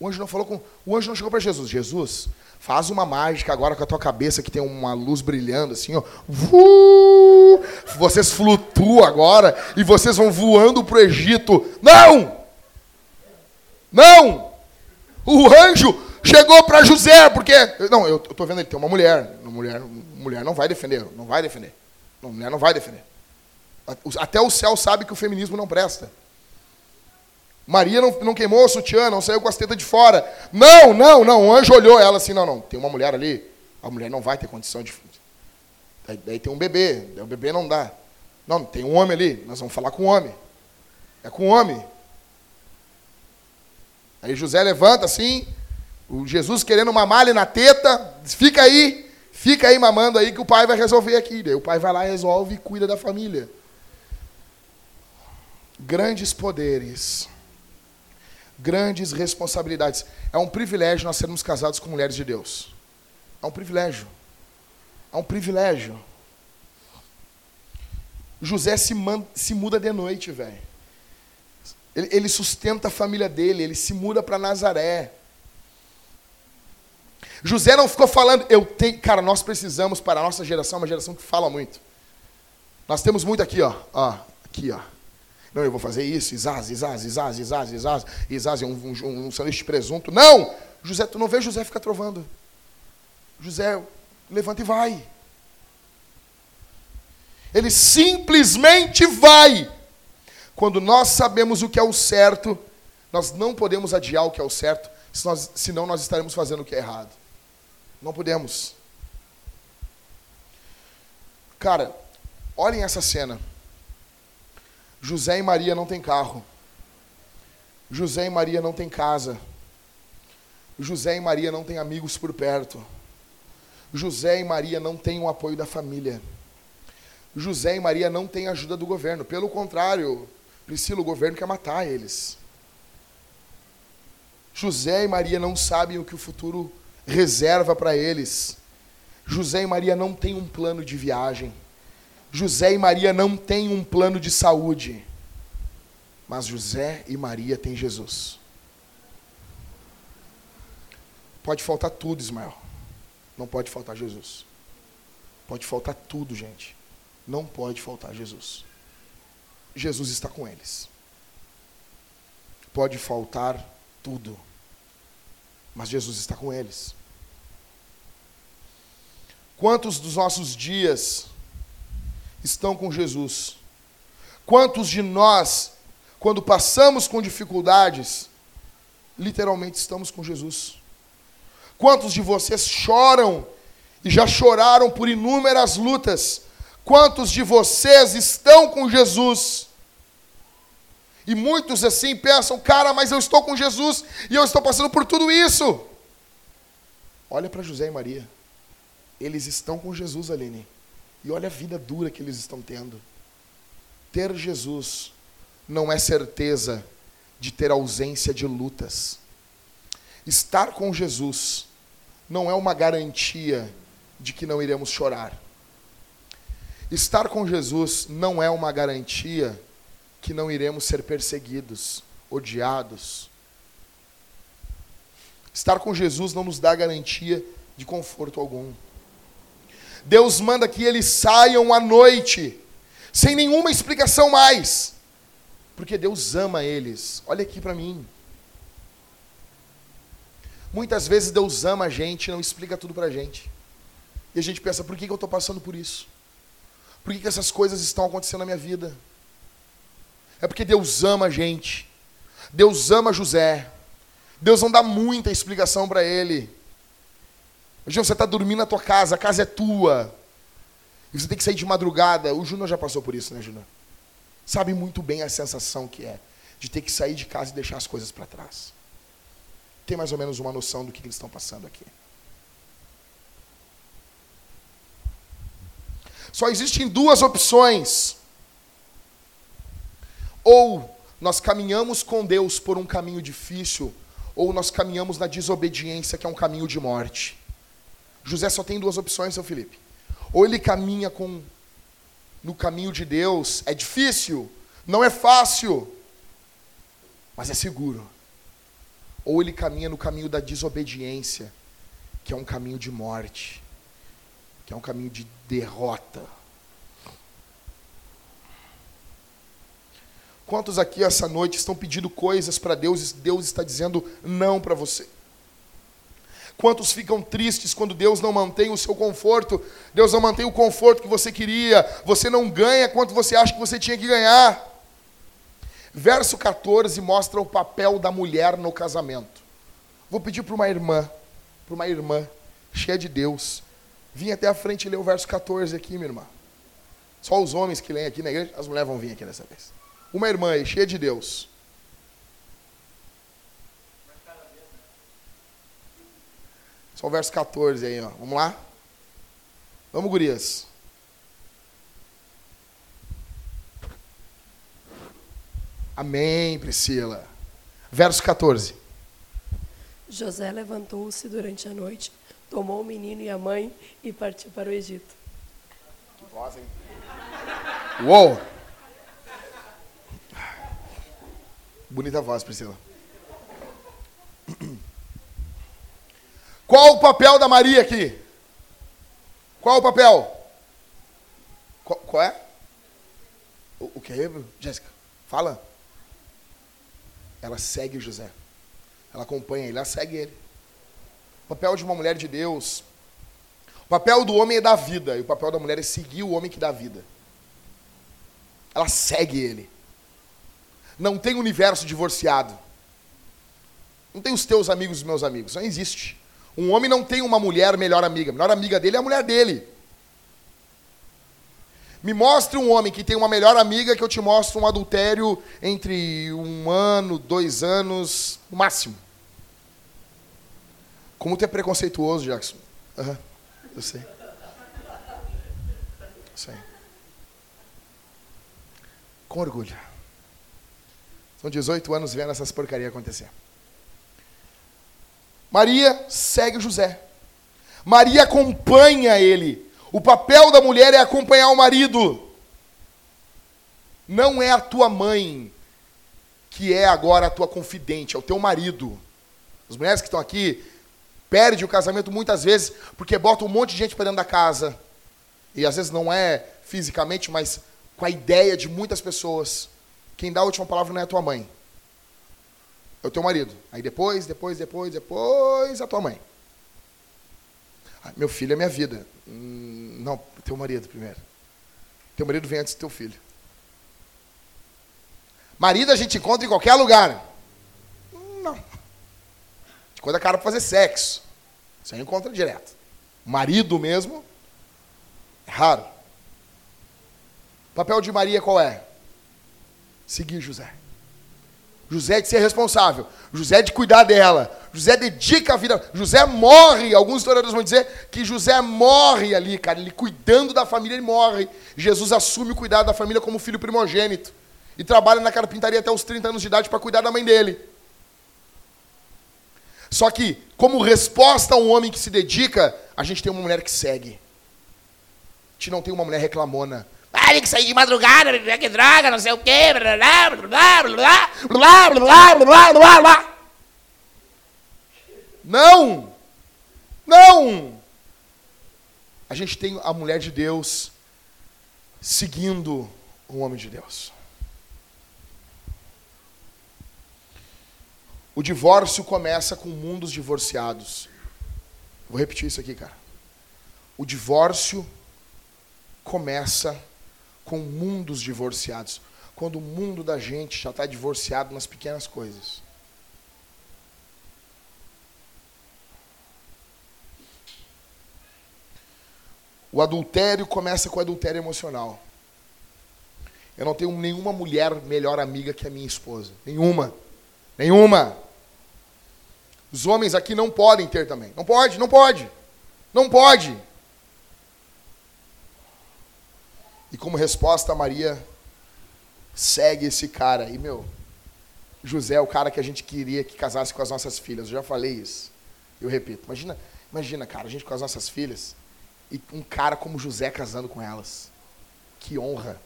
O anjo não falou com. O anjo não chegou para Jesus. Jesus, faz uma mágica agora com a tua cabeça que tem uma luz brilhando assim, ó. Vocês flutuam agora e vocês vão voando para o Egito. Não! Não! O anjo chegou para José, porque. Não, eu estou vendo ele tem uma mulher. Mulher, mulher não vai defender, não vai defender. Mulher não vai defender. Até o céu sabe que o feminismo não presta. Daria não, não queimou o sutiã, não saiu com as tetas de fora. Não, não, não. O anjo olhou ela assim, não, não, tem uma mulher ali. A mulher não vai ter condição de. Daí, daí tem um bebê, daí o bebê não dá. Não, tem um homem ali, nós vamos falar com o homem. É com o homem. Aí José levanta assim, o Jesus querendo uma malha na teta, fica aí, fica aí mamando aí que o pai vai resolver aqui. Daí o pai vai lá, resolve e cuida da família. Grandes poderes, grandes responsabilidades. É um privilégio nós sermos casados com mulheres de Deus. É um privilégio. É um privilégio. José se, se muda de noite, velho. Ele, ele sustenta a família dele, ele se muda para Nazaré. José não ficou falando, eu tenho, cara, nós precisamos para a nossa geração, uma geração que fala muito. Nós temos muito aqui, ó, ó, aqui, ó. Não, eu vou fazer isso, Isaz, Isaz, Isaz, Isaz, Isaz, Isaz, um, um, um sanduíche de presunto. Não! José, tu não vê José ficar trovando. José, levanta e vai. Ele simplesmente vai. Quando nós sabemos o que é o certo, nós não podemos adiar o que é o certo, senão nós estaremos fazendo o que é errado. Não podemos. Cara, olhem essa cena. José e Maria não têm carro. José e Maria não têm casa. José e Maria não têm amigos por perto. José e Maria não têm o apoio da família. José e Maria não têm ajuda do governo. Pelo contrário, Priscila, o governo quer matar eles. José e Maria não sabem o que o futuro reserva para eles. José e Maria não têm um plano de viagem. José e Maria não têm um plano de saúde. Mas José e Maria têm Jesus. Pode faltar tudo, Ismael. Não pode faltar Jesus. Pode faltar tudo, gente. Não pode faltar Jesus. Jesus está com eles. Pode faltar tudo. Mas Jesus está com eles. Quantos dos nossos dias estão com Jesus? Quantos de nós, quando passamos com dificuldades, literalmente estamos com Jesus? Quantos de vocês choram e já choraram por inúmeras lutas? Quantos de vocês estão com Jesus? E muitos assim pensam, cara, mas eu estou com Jesus e eu estou passando por tudo isso. Olha para José e Maria. Eles estão com Jesus, Aline. E olha a vida dura que eles estão tendo. Ter Jesus não é certeza de ter ausência de lutas. Estar com Jesus não é uma garantia de que não iremos chorar. Estar com Jesus não é uma garantia que não iremos ser perseguidos, odiados. Estar com Jesus não nos dá garantia de conforto algum. Deus manda que eles saiam à noite, sem nenhuma explicação mais, porque Deus ama eles. Olha aqui para mim. Muitas vezes Deus ama a gente e não explica tudo para a gente. E a gente pensa, por que, que eu estou passando por isso? Por que, que essas coisas estão acontecendo na minha vida? É porque Deus ama a gente. Deus ama José. Deus não dá muita explicação para ele. Imagina, você está dormindo na tua casa, a casa é tua. E você tem que sair de madrugada. O Júnior já passou por isso, né, Júnior? Sabe muito bem a sensação que é de ter que sair de casa e deixar as coisas para trás tem mais ou menos uma noção do que eles estão passando aqui. Só existem duas opções. Ou nós caminhamos com Deus por um caminho difícil, ou nós caminhamos na desobediência, que é um caminho de morte. José só tem duas opções, seu Felipe. Ou ele caminha com no caminho de Deus, é difícil, não é fácil, mas é seguro ou ele caminha no caminho da desobediência, que é um caminho de morte, que é um caminho de derrota. Quantos aqui essa noite estão pedindo coisas para Deus e Deus está dizendo não para você? Quantos ficam tristes quando Deus não mantém o seu conforto? Deus não mantém o conforto que você queria. Você não ganha quanto você acha que você tinha que ganhar. Verso 14 mostra o papel da mulher no casamento. Vou pedir para uma irmã, para uma irmã cheia de Deus, vir até a frente e ler o verso 14 aqui, minha irmã. Só os homens que leem aqui na igreja, as mulheres vão vir aqui dessa vez. Uma irmã aí, cheia de Deus. Só o verso 14 aí, ó. Vamos lá? Vamos, gurias. Amém, Priscila. Verso 14. José levantou-se durante a noite, tomou o menino e a mãe e partiu para o Egito. Que voz, hein? Uou! Bonita voz, Priscila. Qual o papel da Maria aqui? Qual o papel? Qual, qual é? O, o que, Jéssica? Fala ela segue José. Ela acompanha ele, ela segue ele. O papel de uma mulher de Deus. O papel do homem é dar vida, e o papel da mulher é seguir o homem que dá vida. Ela segue ele. Não tem universo divorciado. Não tem os teus amigos e os meus amigos. Não existe. Um homem não tem uma mulher melhor amiga. A melhor amiga dele é a mulher dele. Me mostre um homem que tem uma melhor amiga que eu te mostro um adultério entre um ano, dois anos, no máximo. Como tu é preconceituoso, Jackson. Uhum, eu sei. Eu sei. Com orgulho. São 18 anos vendo essas porcarias acontecer. Maria segue José. Maria acompanha ele. O papel da mulher é acompanhar o marido. Não é a tua mãe que é agora a tua confidente, é o teu marido. As mulheres que estão aqui perdem o casamento muitas vezes porque botam um monte de gente para dentro da casa. E às vezes não é fisicamente, mas com a ideia de muitas pessoas. Quem dá a última palavra não é a tua mãe. É o teu marido. Aí depois, depois, depois, depois, a tua mãe. Ah, meu filho é minha vida. Hum, não, teu marido primeiro. Teu marido vem antes do teu filho. Marido a gente encontra em qualquer lugar. Não. A gente encontra cara para fazer sexo. Você encontra direto. Marido mesmo, é raro. O papel de Maria qual é? Seguir José. José de ser responsável. José de cuidar dela. José dedica a vida. José morre. Alguns historiadores vão dizer que José morre ali, cara. Ele cuidando da família, ele morre. Jesus assume o cuidado da família como filho primogênito. E trabalha na carpintaria até os 30 anos de idade para cuidar da mãe dele. Só que, como resposta a um homem que se dedica, a gente tem uma mulher que segue. A gente não tem uma mulher reclamona. Ah, tem que sair de madrugada, que droga, não sei o quê, blá, blá, blá, blá, blá, blá, blá, blá, blá. Não! Não! A gente tem a mulher de Deus seguindo o homem de Deus. O divórcio começa com mundos divorciados. Vou repetir isso aqui, cara. O divórcio começa com mundos divorciados. Quando o mundo da gente já está divorciado nas pequenas coisas. O adultério começa com o adultério emocional. Eu não tenho nenhuma mulher melhor amiga que a minha esposa. Nenhuma. Nenhuma. Os homens aqui não podem ter também. Não pode, não pode. Não pode. E como resposta, Maria segue esse cara. E, meu, José é o cara que a gente queria que casasse com as nossas filhas. Eu já falei isso. Eu repito. Imagina, imagina, cara, a gente com as nossas filhas e um cara como José casando com elas. Que honra.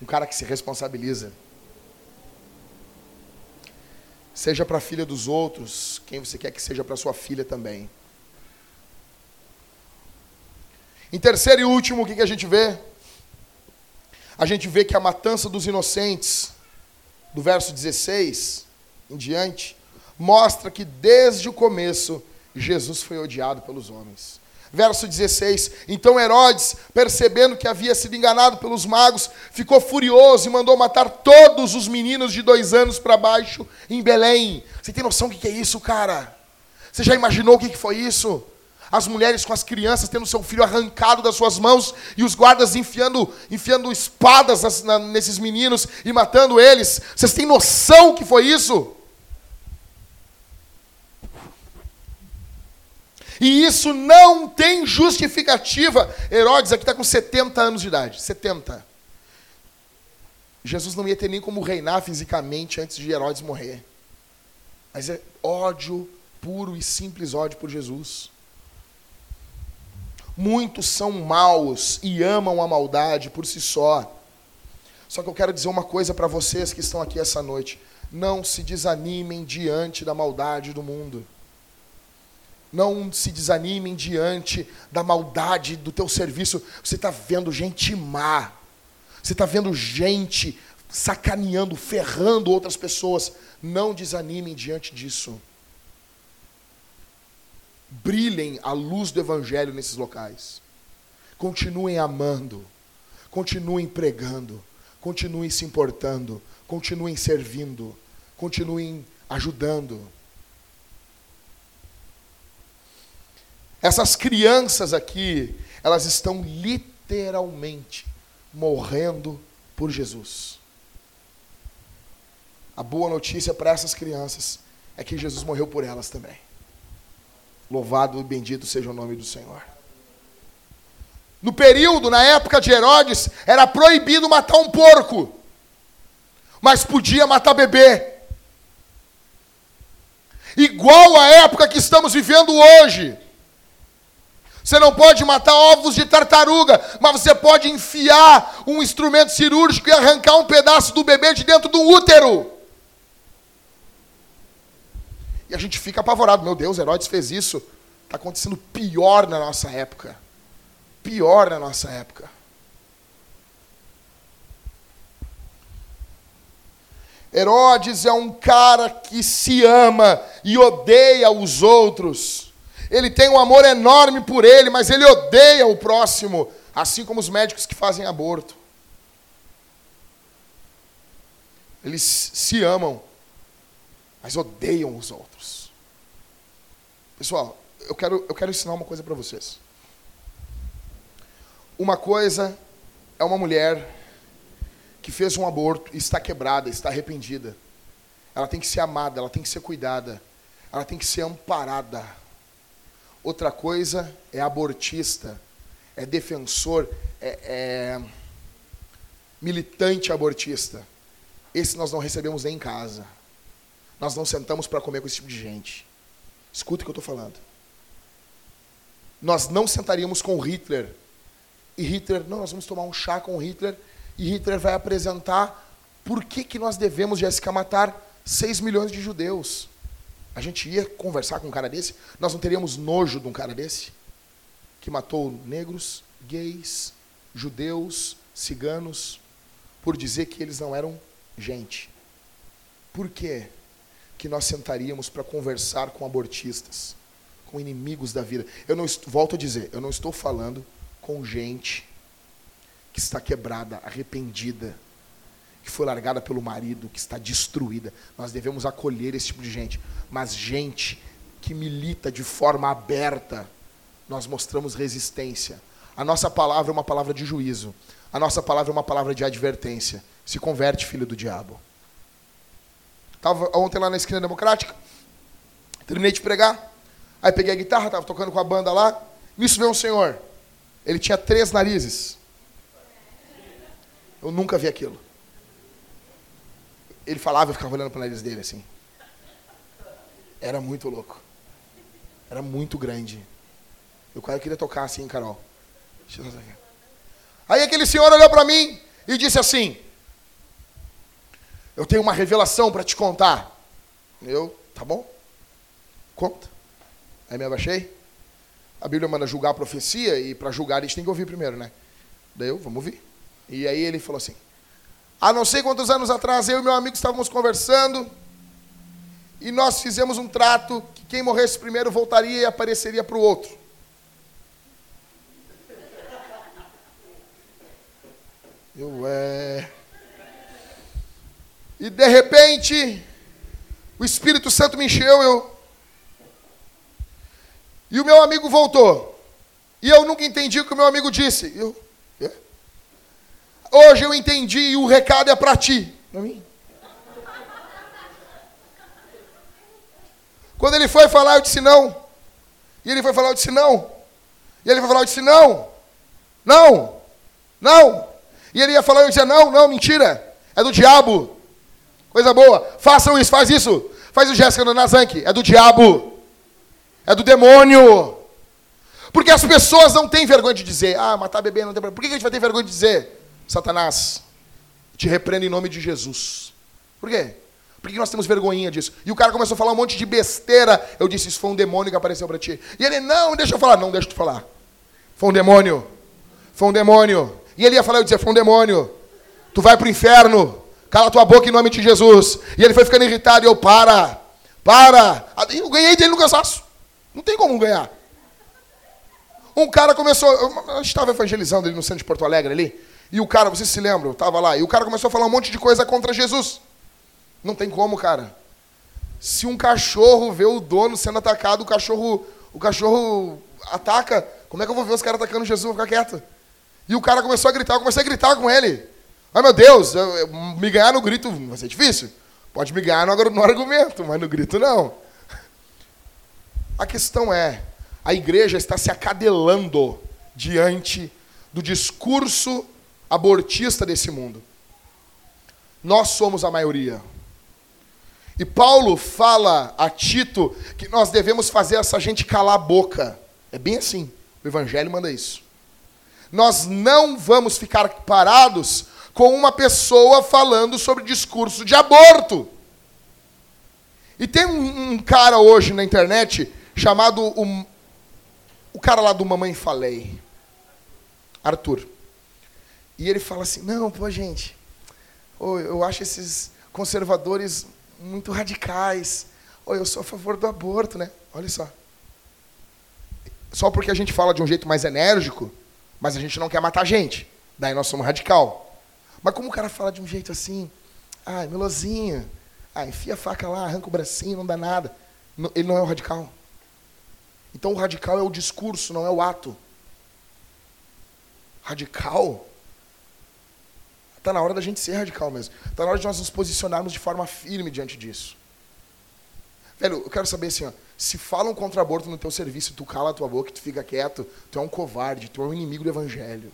Um cara que se responsabiliza. Seja para a filha dos outros, quem você quer que seja para sua filha também. Em terceiro e último, o que, que a gente vê? A gente vê que a matança dos inocentes, do verso 16 em diante, mostra que desde o começo Jesus foi odiado pelos homens. Verso 16: Então Herodes, percebendo que havia sido enganado pelos magos, ficou furioso e mandou matar todos os meninos de dois anos para baixo em Belém. Você tem noção do que é isso, cara? Você já imaginou o que foi isso? As mulheres com as crianças tendo seu filho arrancado das suas mãos e os guardas enfiando, enfiando espadas nesses meninos e matando eles. Vocês têm noção que foi isso? E isso não tem justificativa. Herodes aqui está com 70 anos de idade. 70. Jesus não ia ter nem como reinar fisicamente antes de Herodes morrer. Mas é ódio, puro e simples ódio por Jesus. Muitos são maus e amam a maldade por si só. Só que eu quero dizer uma coisa para vocês que estão aqui essa noite: não se desanimem diante da maldade do mundo. Não se desanimem diante da maldade do teu serviço. Você está vendo gente má. Você está vendo gente sacaneando, ferrando outras pessoas. Não desanimem diante disso brilhem a luz do Evangelho nesses locais. Continuem amando, continuem pregando, continuem se importando, continuem servindo, continuem ajudando. Essas crianças aqui, elas estão literalmente morrendo por Jesus. A boa notícia para essas crianças é que Jesus morreu por elas também. Louvado e bendito seja o nome do Senhor. No período, na época de Herodes, era proibido matar um porco, mas podia matar bebê. Igual à época que estamos vivendo hoje. Você não pode matar ovos de tartaruga, mas você pode enfiar um instrumento cirúrgico e arrancar um pedaço do bebê de dentro do útero. E a gente fica apavorado. Meu Deus, Herodes fez isso. Está acontecendo pior na nossa época. Pior na nossa época. Herodes é um cara que se ama e odeia os outros. Ele tem um amor enorme por ele, mas ele odeia o próximo, assim como os médicos que fazem aborto. Eles se amam, mas odeiam os outros. Pessoal, eu quero, eu quero ensinar uma coisa para vocês. Uma coisa é uma mulher que fez um aborto e está quebrada, está arrependida. Ela tem que ser amada, ela tem que ser cuidada, ela tem que ser amparada. Outra coisa é abortista, é defensor, é, é militante abortista. Esse nós não recebemos nem em casa. Nós não sentamos para comer com esse tipo de gente. Escuta o que eu estou falando. Nós não sentaríamos com Hitler. E Hitler, não, nós vamos tomar um chá com Hitler. E Hitler vai apresentar por que, que nós devemos, Jéssica, matar 6 milhões de judeus. A gente ia conversar com um cara desse? Nós não teríamos nojo de um cara desse? Que matou negros, gays, judeus, ciganos, por dizer que eles não eram gente. Por quê? Que nós sentaríamos para conversar com abortistas, com inimigos da vida. Eu não volto a dizer, eu não estou falando com gente que está quebrada, arrependida, que foi largada pelo marido, que está destruída. Nós devemos acolher esse tipo de gente, mas gente que milita de forma aberta, nós mostramos resistência. A nossa palavra é uma palavra de juízo. A nossa palavra é uma palavra de advertência. Se converte, filho do diabo. Estava ontem lá na esquina democrática. Terminei de pregar. Aí peguei a guitarra, estava tocando com a banda lá. Nisso veio um senhor. Ele tinha três narizes. Eu nunca vi aquilo. Ele falava, eu ficava olhando para o nariz dele assim. Era muito louco. Era muito grande. Eu quase queria tocar assim, Carol. Aí aquele senhor olhou para mim e disse assim: eu tenho uma revelação para te contar. Eu, tá bom? Conta. Aí me abaixei. A Bíblia manda julgar a profecia e para julgar a gente tem que ouvir primeiro, né? Daí eu, vamos ouvir. E aí ele falou assim: Há não sei quantos anos atrás, eu e meu amigo estávamos conversando e nós fizemos um trato que quem morresse primeiro voltaria e apareceria para o outro. Eu, é. E de repente, o Espírito Santo me encheu, eu. E o meu amigo voltou. E eu nunca entendi o que o meu amigo disse. Eu? Hoje eu entendi e o recado é para ti, para mim. Quando ele foi falar, eu disse não. E ele foi falar, eu disse não. E ele foi falar, eu disse não. Não. Não. E ele ia falar, eu dizia não, não, mentira. É do diabo. Coisa boa. Façam isso, faz isso. Faz o Jéssica no Nazanque. É do diabo. É do demônio. Porque as pessoas não têm vergonha de dizer, ah, matar bebê não tem problema. Por que a gente vai ter vergonha de dizer, Satanás, te repreendo em nome de Jesus? Por quê? Por que nós temos vergonhinha disso? E o cara começou a falar um monte de besteira. Eu disse, isso foi um demônio que apareceu para ti. E ele, não, deixa eu falar. Não, deixa eu falar. Foi um demônio. Foi um demônio. E ele ia falar, eu dizia, foi um demônio. Tu vai para o inferno. Cala tua boca em nome de Jesus. E ele foi ficando irritado e eu, para, para. Eu ganhei dele no cansaço. Não tem como ganhar. Um cara começou, a gente estava evangelizando ali no centro de Porto Alegre ali, e o cara, vocês se lembram, eu estava lá, e o cara começou a falar um monte de coisa contra Jesus. Não tem como, cara. Se um cachorro vê o dono sendo atacado, o cachorro, o cachorro ataca. Como é que eu vou ver os caras atacando Jesus? Eu vou ficar quieto. E o cara começou a gritar, eu comecei a gritar com ele. Ai meu Deus, eu, eu, me ganhar no grito vai ser difícil. Pode me ganhar no, no argumento, mas no grito não. A questão é, a igreja está se acadelando diante do discurso abortista desse mundo. Nós somos a maioria. E Paulo fala a Tito que nós devemos fazer essa gente calar a boca. É bem assim. O Evangelho manda isso. Nós não vamos ficar parados com uma pessoa falando sobre discurso de aborto. E tem um, um cara hoje na internet chamado o, o cara lá do Mamãe Falei, Arthur. E ele fala assim: não, pô, gente, eu acho esses conservadores muito radicais. Eu sou a favor do aborto, né? Olha só. Só porque a gente fala de um jeito mais enérgico, mas a gente não quer matar gente. Daí nós somos radical. Mas como o cara fala de um jeito assim, ai, melosinho, ah, enfia a faca lá, arranca o bracinho, não dá nada. Ele não é o radical. Então o radical é o discurso, não é o ato. Radical? Está na hora da gente ser radical mesmo. Está na hora de nós nos posicionarmos de forma firme diante disso. Velho, eu quero saber assim, ó, se falam contra aborto no teu serviço, tu cala a tua boca, tu fica quieto, tu é um covarde, tu é um inimigo do evangelho.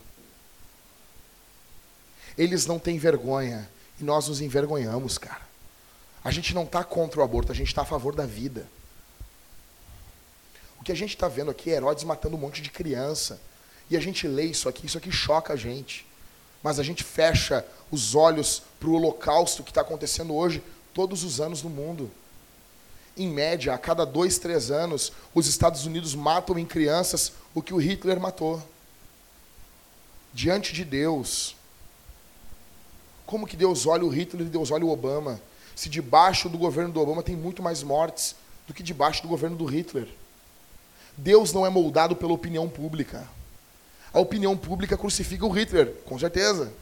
Eles não têm vergonha e nós nos envergonhamos, cara. A gente não está contra o aborto, a gente está a favor da vida. O que a gente está vendo aqui é Herodes matando um monte de criança. E a gente lê isso aqui, isso aqui choca a gente. Mas a gente fecha os olhos para o holocausto que está acontecendo hoje, todos os anos no mundo. Em média, a cada dois, três anos, os Estados Unidos matam em crianças o que o Hitler matou. Diante de Deus, como que Deus olha o Hitler e Deus olha o Obama? Se debaixo do governo do Obama tem muito mais mortes do que debaixo do governo do Hitler. Deus não é moldado pela opinião pública. A opinião pública crucifica o Hitler, com certeza.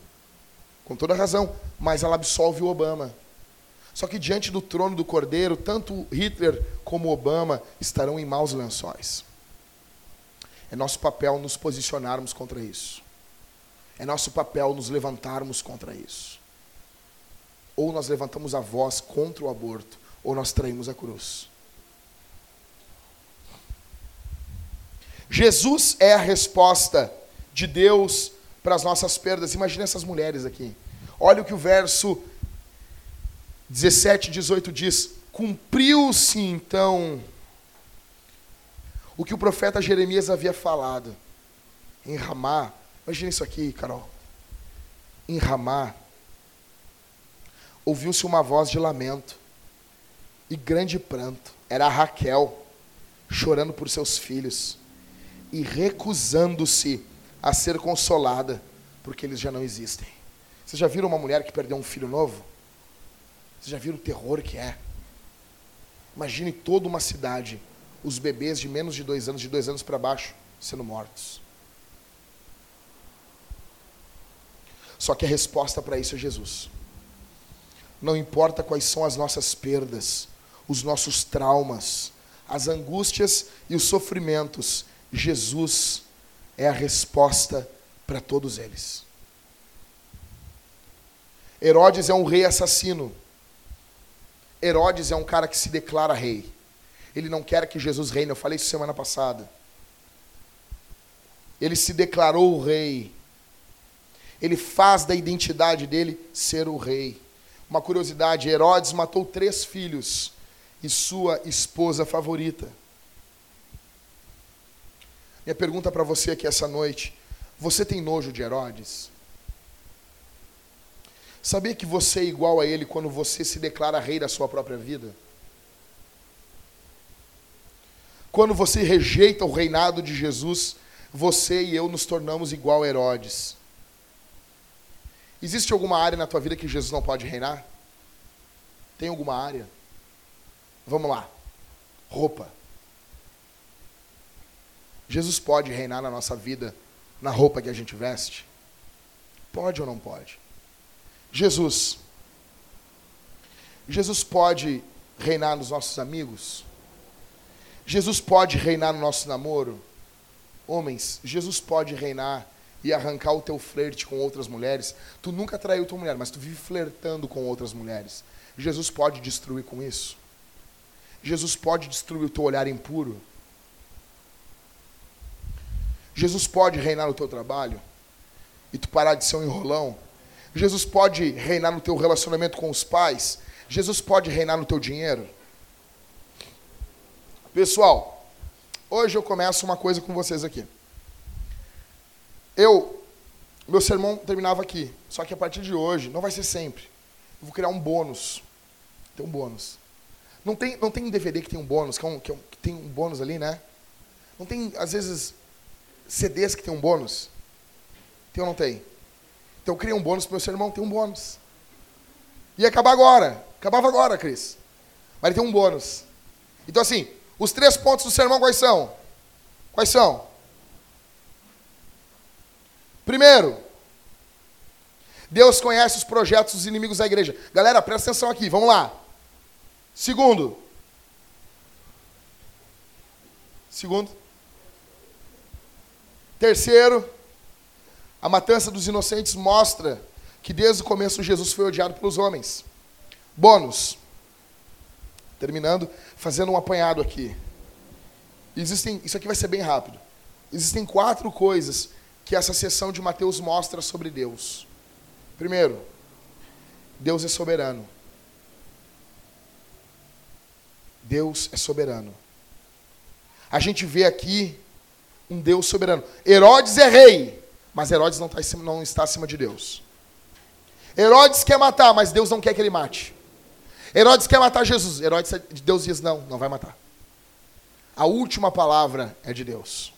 Com toda razão. Mas ela absolve o Obama. Só que diante do trono do Cordeiro, tanto Hitler como Obama estarão em maus lençóis. É nosso papel nos posicionarmos contra isso. É nosso papel nos levantarmos contra isso. Ou nós levantamos a voz contra o aborto, ou nós traímos a cruz. Jesus é a resposta de Deus para as nossas perdas. Imagina essas mulheres aqui. Olha o que o verso 17 e 18 diz: Cumpriu-se então o que o profeta Jeremias havia falado em Ramá, Imagina isso aqui, Carol. Em Ramá, ouviu-se uma voz de lamento e grande pranto. Era Raquel chorando por seus filhos e recusando-se a ser consolada, porque eles já não existem. Vocês já viram uma mulher que perdeu um filho novo? Vocês já viram o terror que é? Imagine toda uma cidade, os bebês de menos de dois anos, de dois anos para baixo, sendo mortos. Só que a resposta para isso é Jesus. Não importa quais são as nossas perdas, os nossos traumas, as angústias e os sofrimentos, Jesus é a resposta para todos eles. Herodes é um rei assassino. Herodes é um cara que se declara rei. Ele não quer que Jesus reine. Eu falei isso semana passada. Ele se declarou rei ele faz da identidade dele ser o rei. Uma curiosidade: Herodes matou três filhos e sua esposa favorita. Minha pergunta para você aqui essa noite: você tem nojo de Herodes? Sabia que você é igual a ele quando você se declara rei da sua própria vida? Quando você rejeita o reinado de Jesus, você e eu nos tornamos igual a Herodes. Existe alguma área na tua vida que Jesus não pode reinar? Tem alguma área? Vamos lá. Roupa. Jesus pode reinar na nossa vida na roupa que a gente veste? Pode ou não pode? Jesus. Jesus pode reinar nos nossos amigos? Jesus pode reinar no nosso namoro? Homens, Jesus pode reinar e arrancar o teu flerte com outras mulheres. Tu nunca traiu tua mulher, mas tu vive flertando com outras mulheres. Jesus pode destruir com isso. Jesus pode destruir o teu olhar impuro. Jesus pode reinar no teu trabalho e tu parar de ser um enrolão. Jesus pode reinar no teu relacionamento com os pais. Jesus pode reinar no teu dinheiro. Pessoal, hoje eu começo uma coisa com vocês aqui. Eu, meu sermão terminava aqui, só que a partir de hoje, não vai ser sempre. Eu vou criar um bônus. Tem um bônus. Não tem, não tem um DVD que tem um bônus, que, é um, que, é um, que tem um bônus ali, né? Não tem, às vezes, CDs que tem um bônus? Tem ou não tem? Então eu criei um bônus para meu sermão, tem um bônus. Ia acabar agora. Acabava agora, Cris. Mas ele tem um bônus. Então, assim, os três pontos do sermão quais são? Quais são? Primeiro, Deus conhece os projetos dos inimigos da igreja. Galera, presta atenção aqui, vamos lá. Segundo. Segundo. Terceiro, a matança dos inocentes mostra que desde o começo Jesus foi odiado pelos homens. Bônus. Terminando, fazendo um apanhado aqui. Existem, isso aqui vai ser bem rápido. Existem quatro coisas que essa sessão de Mateus mostra sobre Deus. Primeiro, Deus é soberano. Deus é soberano. A gente vê aqui um Deus soberano. Herodes é rei, mas Herodes não, tá não está acima de Deus. Herodes quer matar, mas Deus não quer que ele mate. Herodes quer matar Jesus. Herodes, Deus diz: não, não vai matar. A última palavra é de Deus.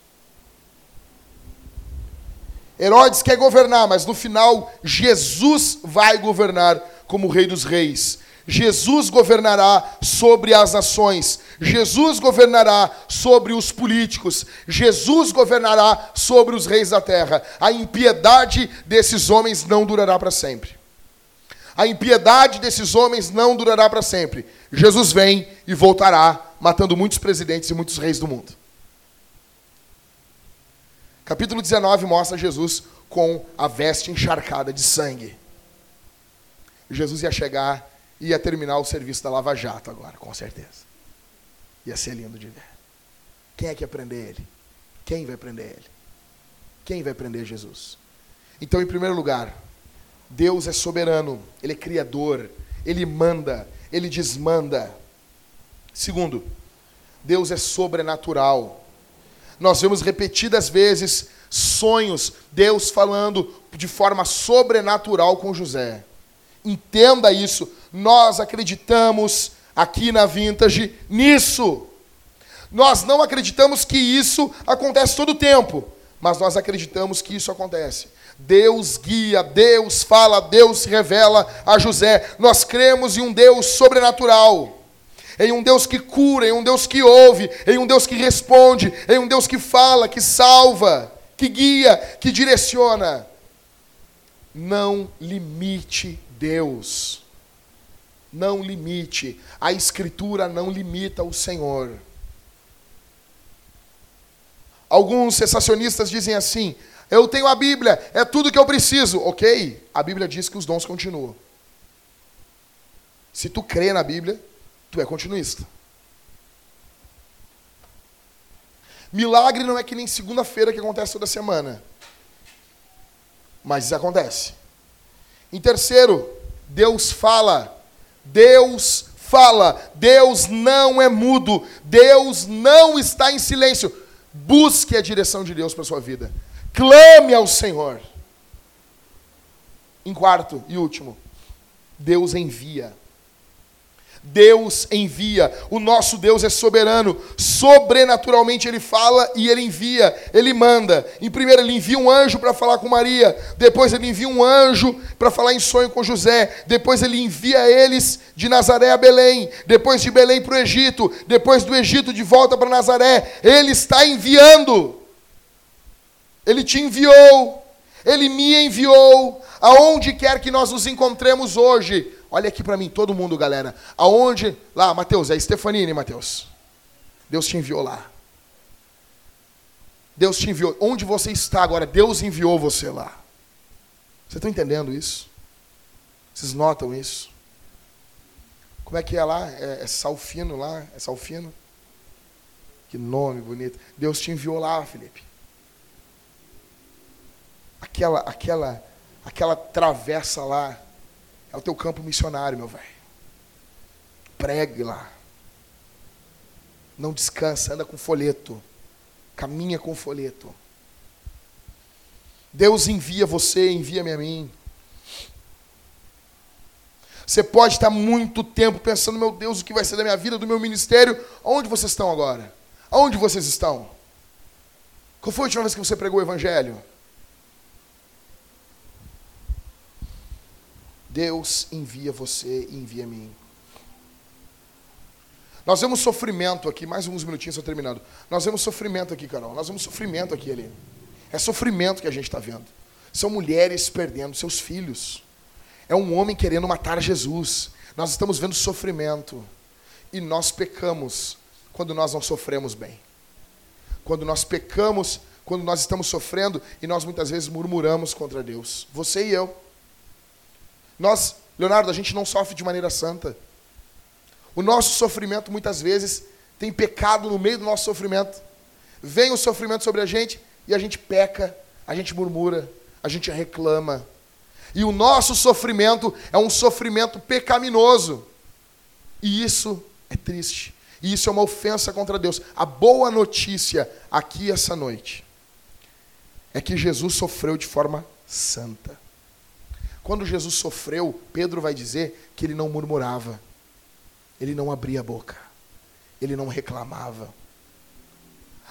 Herodes quer governar, mas no final Jesus vai governar como Rei dos Reis. Jesus governará sobre as nações. Jesus governará sobre os políticos. Jesus governará sobre os reis da terra. A impiedade desses homens não durará para sempre. A impiedade desses homens não durará para sempre. Jesus vem e voltará, matando muitos presidentes e muitos reis do mundo. Capítulo 19 mostra Jesus com a veste encharcada de sangue. Jesus ia chegar ia terminar o serviço da Lava Jato agora, com certeza. Ia ser lindo de ver. Quem é que ia prender ele? Quem vai prender ele? Quem vai prender Jesus? Então, em primeiro lugar, Deus é soberano, Ele é criador, Ele manda, Ele desmanda. Segundo, Deus é sobrenatural. Nós vemos repetidas vezes sonhos, Deus falando de forma sobrenatural com José. Entenda isso. Nós acreditamos aqui na Vintage nisso. Nós não acreditamos que isso acontece todo o tempo, mas nós acreditamos que isso acontece. Deus guia, Deus fala, Deus revela a José. Nós cremos em um Deus sobrenatural em um Deus que cura, em um Deus que ouve, em um Deus que responde, em um Deus que fala, que salva, que guia, que direciona. Não limite Deus. Não limite. A Escritura não limita o Senhor. Alguns sensacionistas dizem assim: eu tenho a Bíblia, é tudo que eu preciso. Ok, a Bíblia diz que os dons continuam. Se tu crê na Bíblia, tu é continuista. Milagre não é que nem segunda-feira que acontece toda semana. Mas isso acontece. Em terceiro, Deus fala. Deus fala. Deus não é mudo. Deus não está em silêncio. Busque a direção de Deus para sua vida. Clame ao Senhor. Em quarto e último, Deus envia. Deus envia. O nosso Deus é soberano. Sobrenaturalmente ele fala e ele envia, ele manda. Em primeiro ele envia um anjo para falar com Maria, depois ele envia um anjo para falar em sonho com José, depois ele envia eles de Nazaré a Belém, depois de Belém para o Egito, depois do Egito de volta para Nazaré. Ele está enviando. Ele te enviou. Ele me enviou. Aonde quer que nós nos encontremos hoje, Olha aqui para mim, todo mundo, galera. Aonde? Lá, Mateus, é Stefanini, Mateus. Deus te enviou lá. Deus te enviou. Onde você está agora? Deus enviou você lá. Vocês estão entendendo isso? Vocês notam isso? Como é que é lá? É, é Salfino lá? É Salfino? Que nome bonito. Deus te enviou lá, Felipe. Aquela, aquela, aquela travessa lá é o teu campo missionário, meu velho. Pregue lá. Não descansa, anda com folheto. Caminha com folheto. Deus envia você, envia-me a mim. Você pode estar muito tempo pensando, meu Deus, o que vai ser da minha vida, do meu ministério. Onde vocês estão agora? Aonde vocês estão? Qual foi a última vez que você pregou o Evangelho? Deus envia você e envia mim. Nós vemos sofrimento aqui, mais uns minutinhos, estou terminando. Nós vemos sofrimento aqui, Carol. Nós vemos sofrimento aqui ali. É sofrimento que a gente está vendo. São mulheres perdendo seus filhos. É um homem querendo matar Jesus. Nós estamos vendo sofrimento. E nós pecamos quando nós não sofremos bem. Quando nós pecamos, quando nós estamos sofrendo e nós muitas vezes murmuramos contra Deus. Você e eu. Nós, Leonardo, a gente não sofre de maneira santa. O nosso sofrimento muitas vezes tem pecado no meio do nosso sofrimento. Vem o sofrimento sobre a gente e a gente peca, a gente murmura, a gente reclama. E o nosso sofrimento é um sofrimento pecaminoso. E isso é triste. E isso é uma ofensa contra Deus. A boa notícia aqui essa noite é que Jesus sofreu de forma santa. Quando Jesus sofreu, Pedro vai dizer que ele não murmurava, ele não abria a boca, ele não reclamava.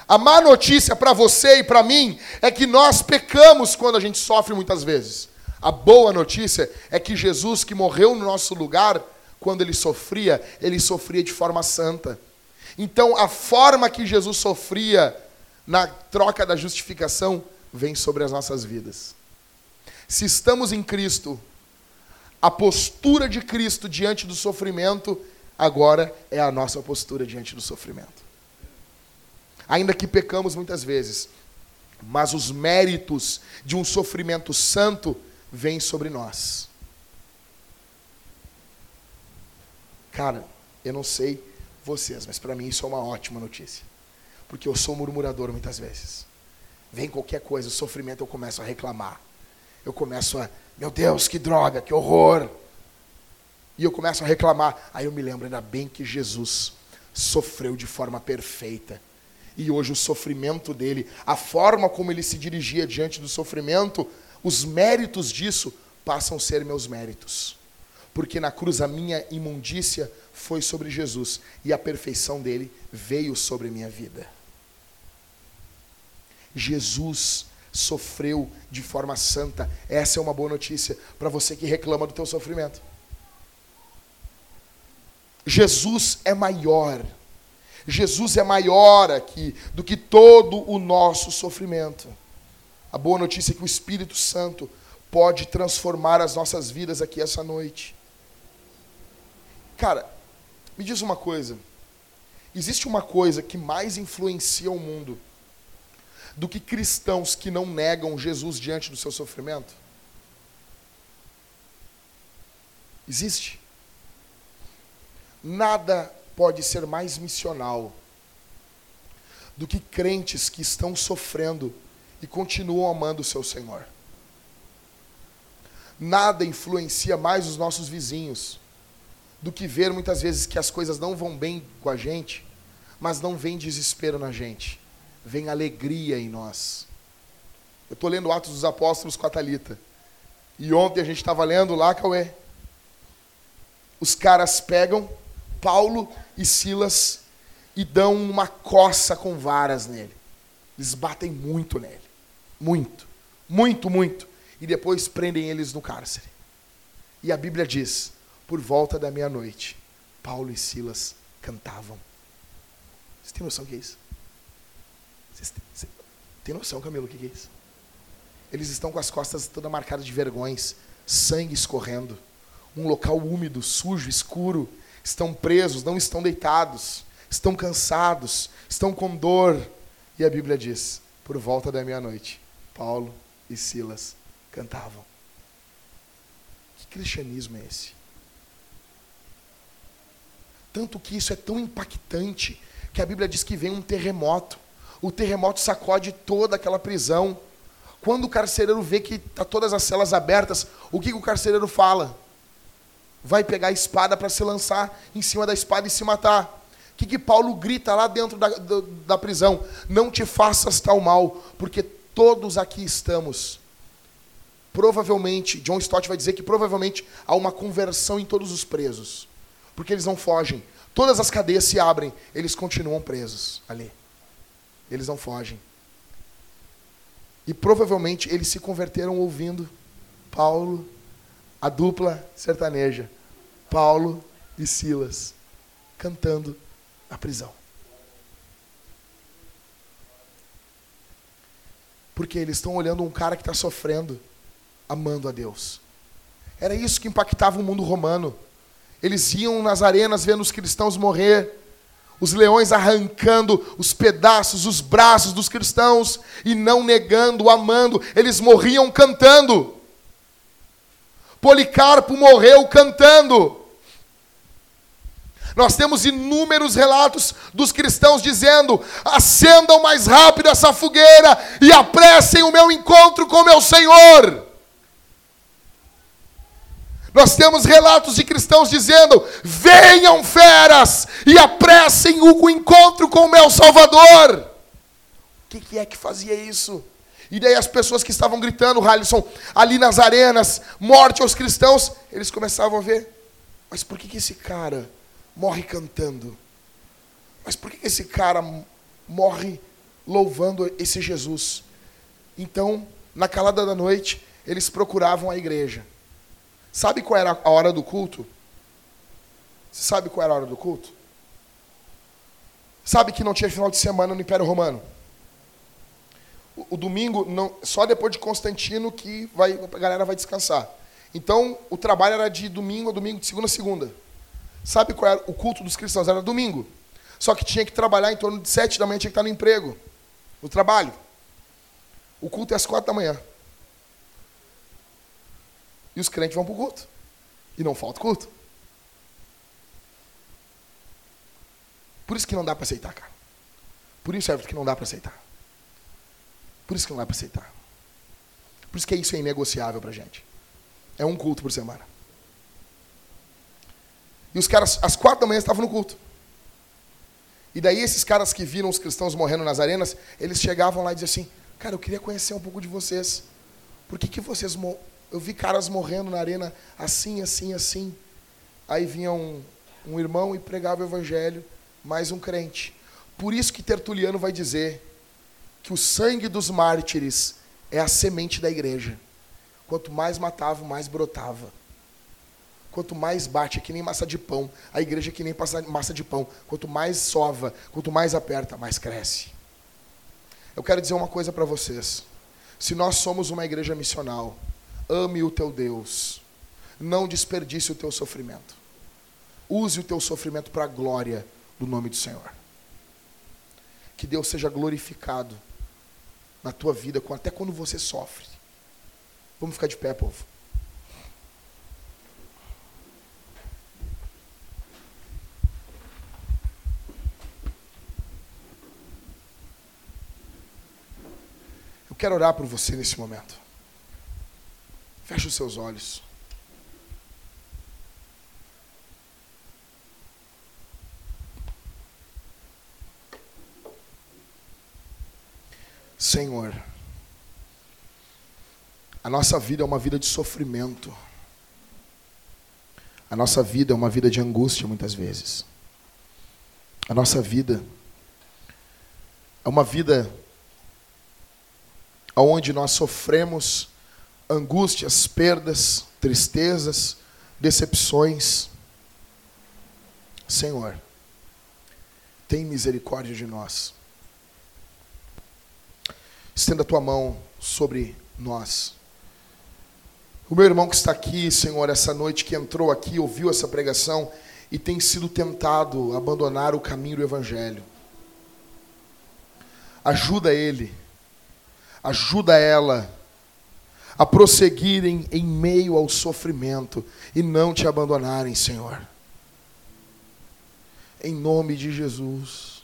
A má notícia para você e para mim é que nós pecamos quando a gente sofre muitas vezes. A boa notícia é que Jesus, que morreu no nosso lugar, quando ele sofria, ele sofria de forma santa. Então, a forma que Jesus sofria na troca da justificação vem sobre as nossas vidas. Se estamos em Cristo, a postura de Cristo diante do sofrimento agora é a nossa postura diante do sofrimento. Ainda que pecamos muitas vezes, mas os méritos de um sofrimento santo vêm sobre nós. Cara, eu não sei vocês, mas para mim isso é uma ótima notícia. Porque eu sou murmurador muitas vezes. Vem qualquer coisa, o sofrimento, eu começo a reclamar. Eu começo a, meu Deus, que droga, que horror. E eu começo a reclamar. Aí eu me lembro, ainda bem que Jesus sofreu de forma perfeita. E hoje o sofrimento dele, a forma como ele se dirigia diante do sofrimento, os méritos disso passam a ser meus méritos. Porque na cruz a minha imundícia foi sobre Jesus e a perfeição dele veio sobre minha vida. Jesus sofreu de forma santa. Essa é uma boa notícia para você que reclama do teu sofrimento. Jesus é maior. Jesus é maior aqui do que todo o nosso sofrimento. A boa notícia é que o Espírito Santo pode transformar as nossas vidas aqui essa noite. Cara, me diz uma coisa. Existe uma coisa que mais influencia o mundo do que cristãos que não negam Jesus diante do seu sofrimento? Existe. Nada pode ser mais missional do que crentes que estão sofrendo e continuam amando o seu Senhor. Nada influencia mais os nossos vizinhos do que ver muitas vezes que as coisas não vão bem com a gente, mas não vem desespero na gente, vem alegria em nós. Eu estou lendo Atos dos Apóstolos com a Thalita. E ontem a gente estava lendo lá, Cauê. Os caras pegam Paulo e Silas e dão uma coça com varas nele. Eles batem muito nele. Muito. Muito, muito. E depois prendem eles no cárcere. E a Bíblia diz: por volta da meia-noite, Paulo e Silas cantavam. Você tem noção do que é isso? Você tem noção, Camilo, o que é isso? Eles estão com as costas todas marcadas de vergões, sangue escorrendo. Um local úmido, sujo, escuro estão presos, não estão deitados, estão cansados, estão com dor. E a Bíblia diz: por volta da meia-noite, Paulo e Silas cantavam. Que cristianismo é esse? Tanto que isso é tão impactante que a Bíblia diz que vem um terremoto. O terremoto sacode toda aquela prisão. Quando o carcereiro vê que está todas as celas abertas, o que, que o carcereiro fala? Vai pegar a espada para se lançar em cima da espada e se matar. O que, que Paulo grita lá dentro da, da, da prisão? Não te faças tal mal, porque todos aqui estamos. Provavelmente, John Stott vai dizer que provavelmente há uma conversão em todos os presos, porque eles não fogem. Todas as cadeias se abrem, eles continuam presos ali. Eles não fogem. E provavelmente eles se converteram ouvindo Paulo, a dupla sertaneja, Paulo e Silas, cantando na prisão. Porque eles estão olhando um cara que está sofrendo, amando a Deus. Era isso que impactava o mundo romano. Eles iam nas arenas vendo os cristãos morrer, os leões arrancando os pedaços, os braços dos cristãos e não negando, amando. Eles morriam cantando. Policarpo morreu cantando. Nós temos inúmeros relatos dos cristãos dizendo: acendam mais rápido essa fogueira e apressem o meu encontro com meu Senhor. Nós temos relatos de cristãos dizendo: venham feras e apressem o encontro com o meu Salvador. O que, que é que fazia isso? E daí as pessoas que estavam gritando, Halisson, ali nas arenas, morte aos cristãos, eles começavam a ver, mas por que, que esse cara morre cantando? Mas por que, que esse cara morre louvando esse Jesus? Então, na calada da noite, eles procuravam a igreja. Sabe qual era a hora do culto? Você sabe qual era a hora do culto? Sabe que não tinha final de semana no Império Romano? O, o domingo, não, só depois de Constantino que vai, a galera vai descansar. Então, o trabalho era de domingo a domingo, de segunda a segunda. Sabe qual era o culto dos cristãos? Era domingo. Só que tinha que trabalhar em torno de sete da manhã, tinha que estar no emprego, no trabalho. O culto é às quatro da manhã. E os crentes vão para o culto. E não falta culto. Por isso que não dá para aceitar, cara. Por isso é que não dá para aceitar. Por isso que não dá para aceitar. Por isso que isso é inegociável para gente. É um culto por semana. E os caras, às quatro da manhã, estavam no culto. E daí esses caras que viram os cristãos morrendo nas arenas, eles chegavam lá e diziam assim, cara, eu queria conhecer um pouco de vocês. Por que, que vocês eu vi caras morrendo na arena assim, assim, assim. Aí vinha um, um irmão e pregava o evangelho, mais um crente. Por isso que Tertuliano vai dizer que o sangue dos mártires é a semente da igreja. Quanto mais matava, mais brotava. Quanto mais bate, é que nem massa de pão. A igreja é que nem massa de pão. Quanto mais sova, quanto mais aperta, mais cresce. Eu quero dizer uma coisa para vocês. Se nós somos uma igreja missional, Ame o teu Deus. Não desperdice o teu sofrimento. Use o teu sofrimento para a glória do nome do Senhor. Que Deus seja glorificado na tua vida, até quando você sofre. Vamos ficar de pé, povo. Eu quero orar por você nesse momento. Feche os seus olhos. Senhor, a nossa vida é uma vida de sofrimento. A nossa vida é uma vida de angústia, muitas vezes. A nossa vida é uma vida onde nós sofremos angústias, perdas, tristezas, decepções. Senhor, tem misericórdia de nós. Estenda a tua mão sobre nós. O meu irmão que está aqui, Senhor, essa noite que entrou aqui, ouviu essa pregação e tem sido tentado a abandonar o caminho do Evangelho. Ajuda ele Ajuda ela a prosseguirem em meio ao sofrimento e não te abandonarem, Senhor. Em nome de Jesus.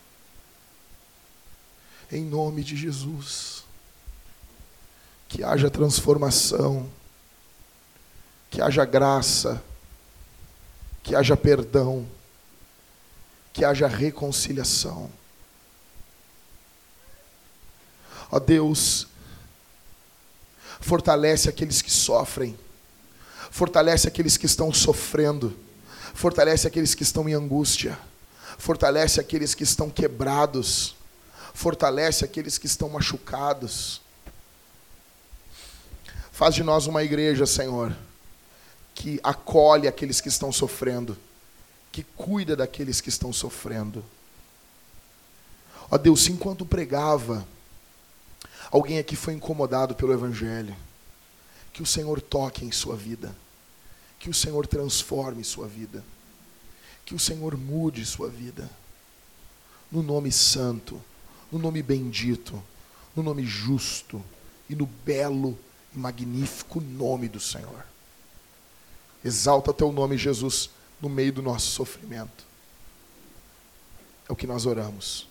Em nome de Jesus. Que haja transformação. Que haja graça. Que haja perdão. Que haja reconciliação. Ó Deus, fortalece aqueles que sofrem, fortalece aqueles que estão sofrendo, fortalece aqueles que estão em angústia, fortalece aqueles que estão quebrados, fortalece aqueles que estão machucados. Faz de nós uma igreja, Senhor, que acolhe aqueles que estão sofrendo, que cuida daqueles que estão sofrendo. Ó Deus, enquanto pregava, Alguém aqui foi incomodado pelo Evangelho. Que o Senhor toque em sua vida. Que o Senhor transforme sua vida. Que o Senhor mude sua vida. No nome santo, no nome bendito, no nome justo e no belo e magnífico nome do Senhor. Exalta teu nome, Jesus, no meio do nosso sofrimento. É o que nós oramos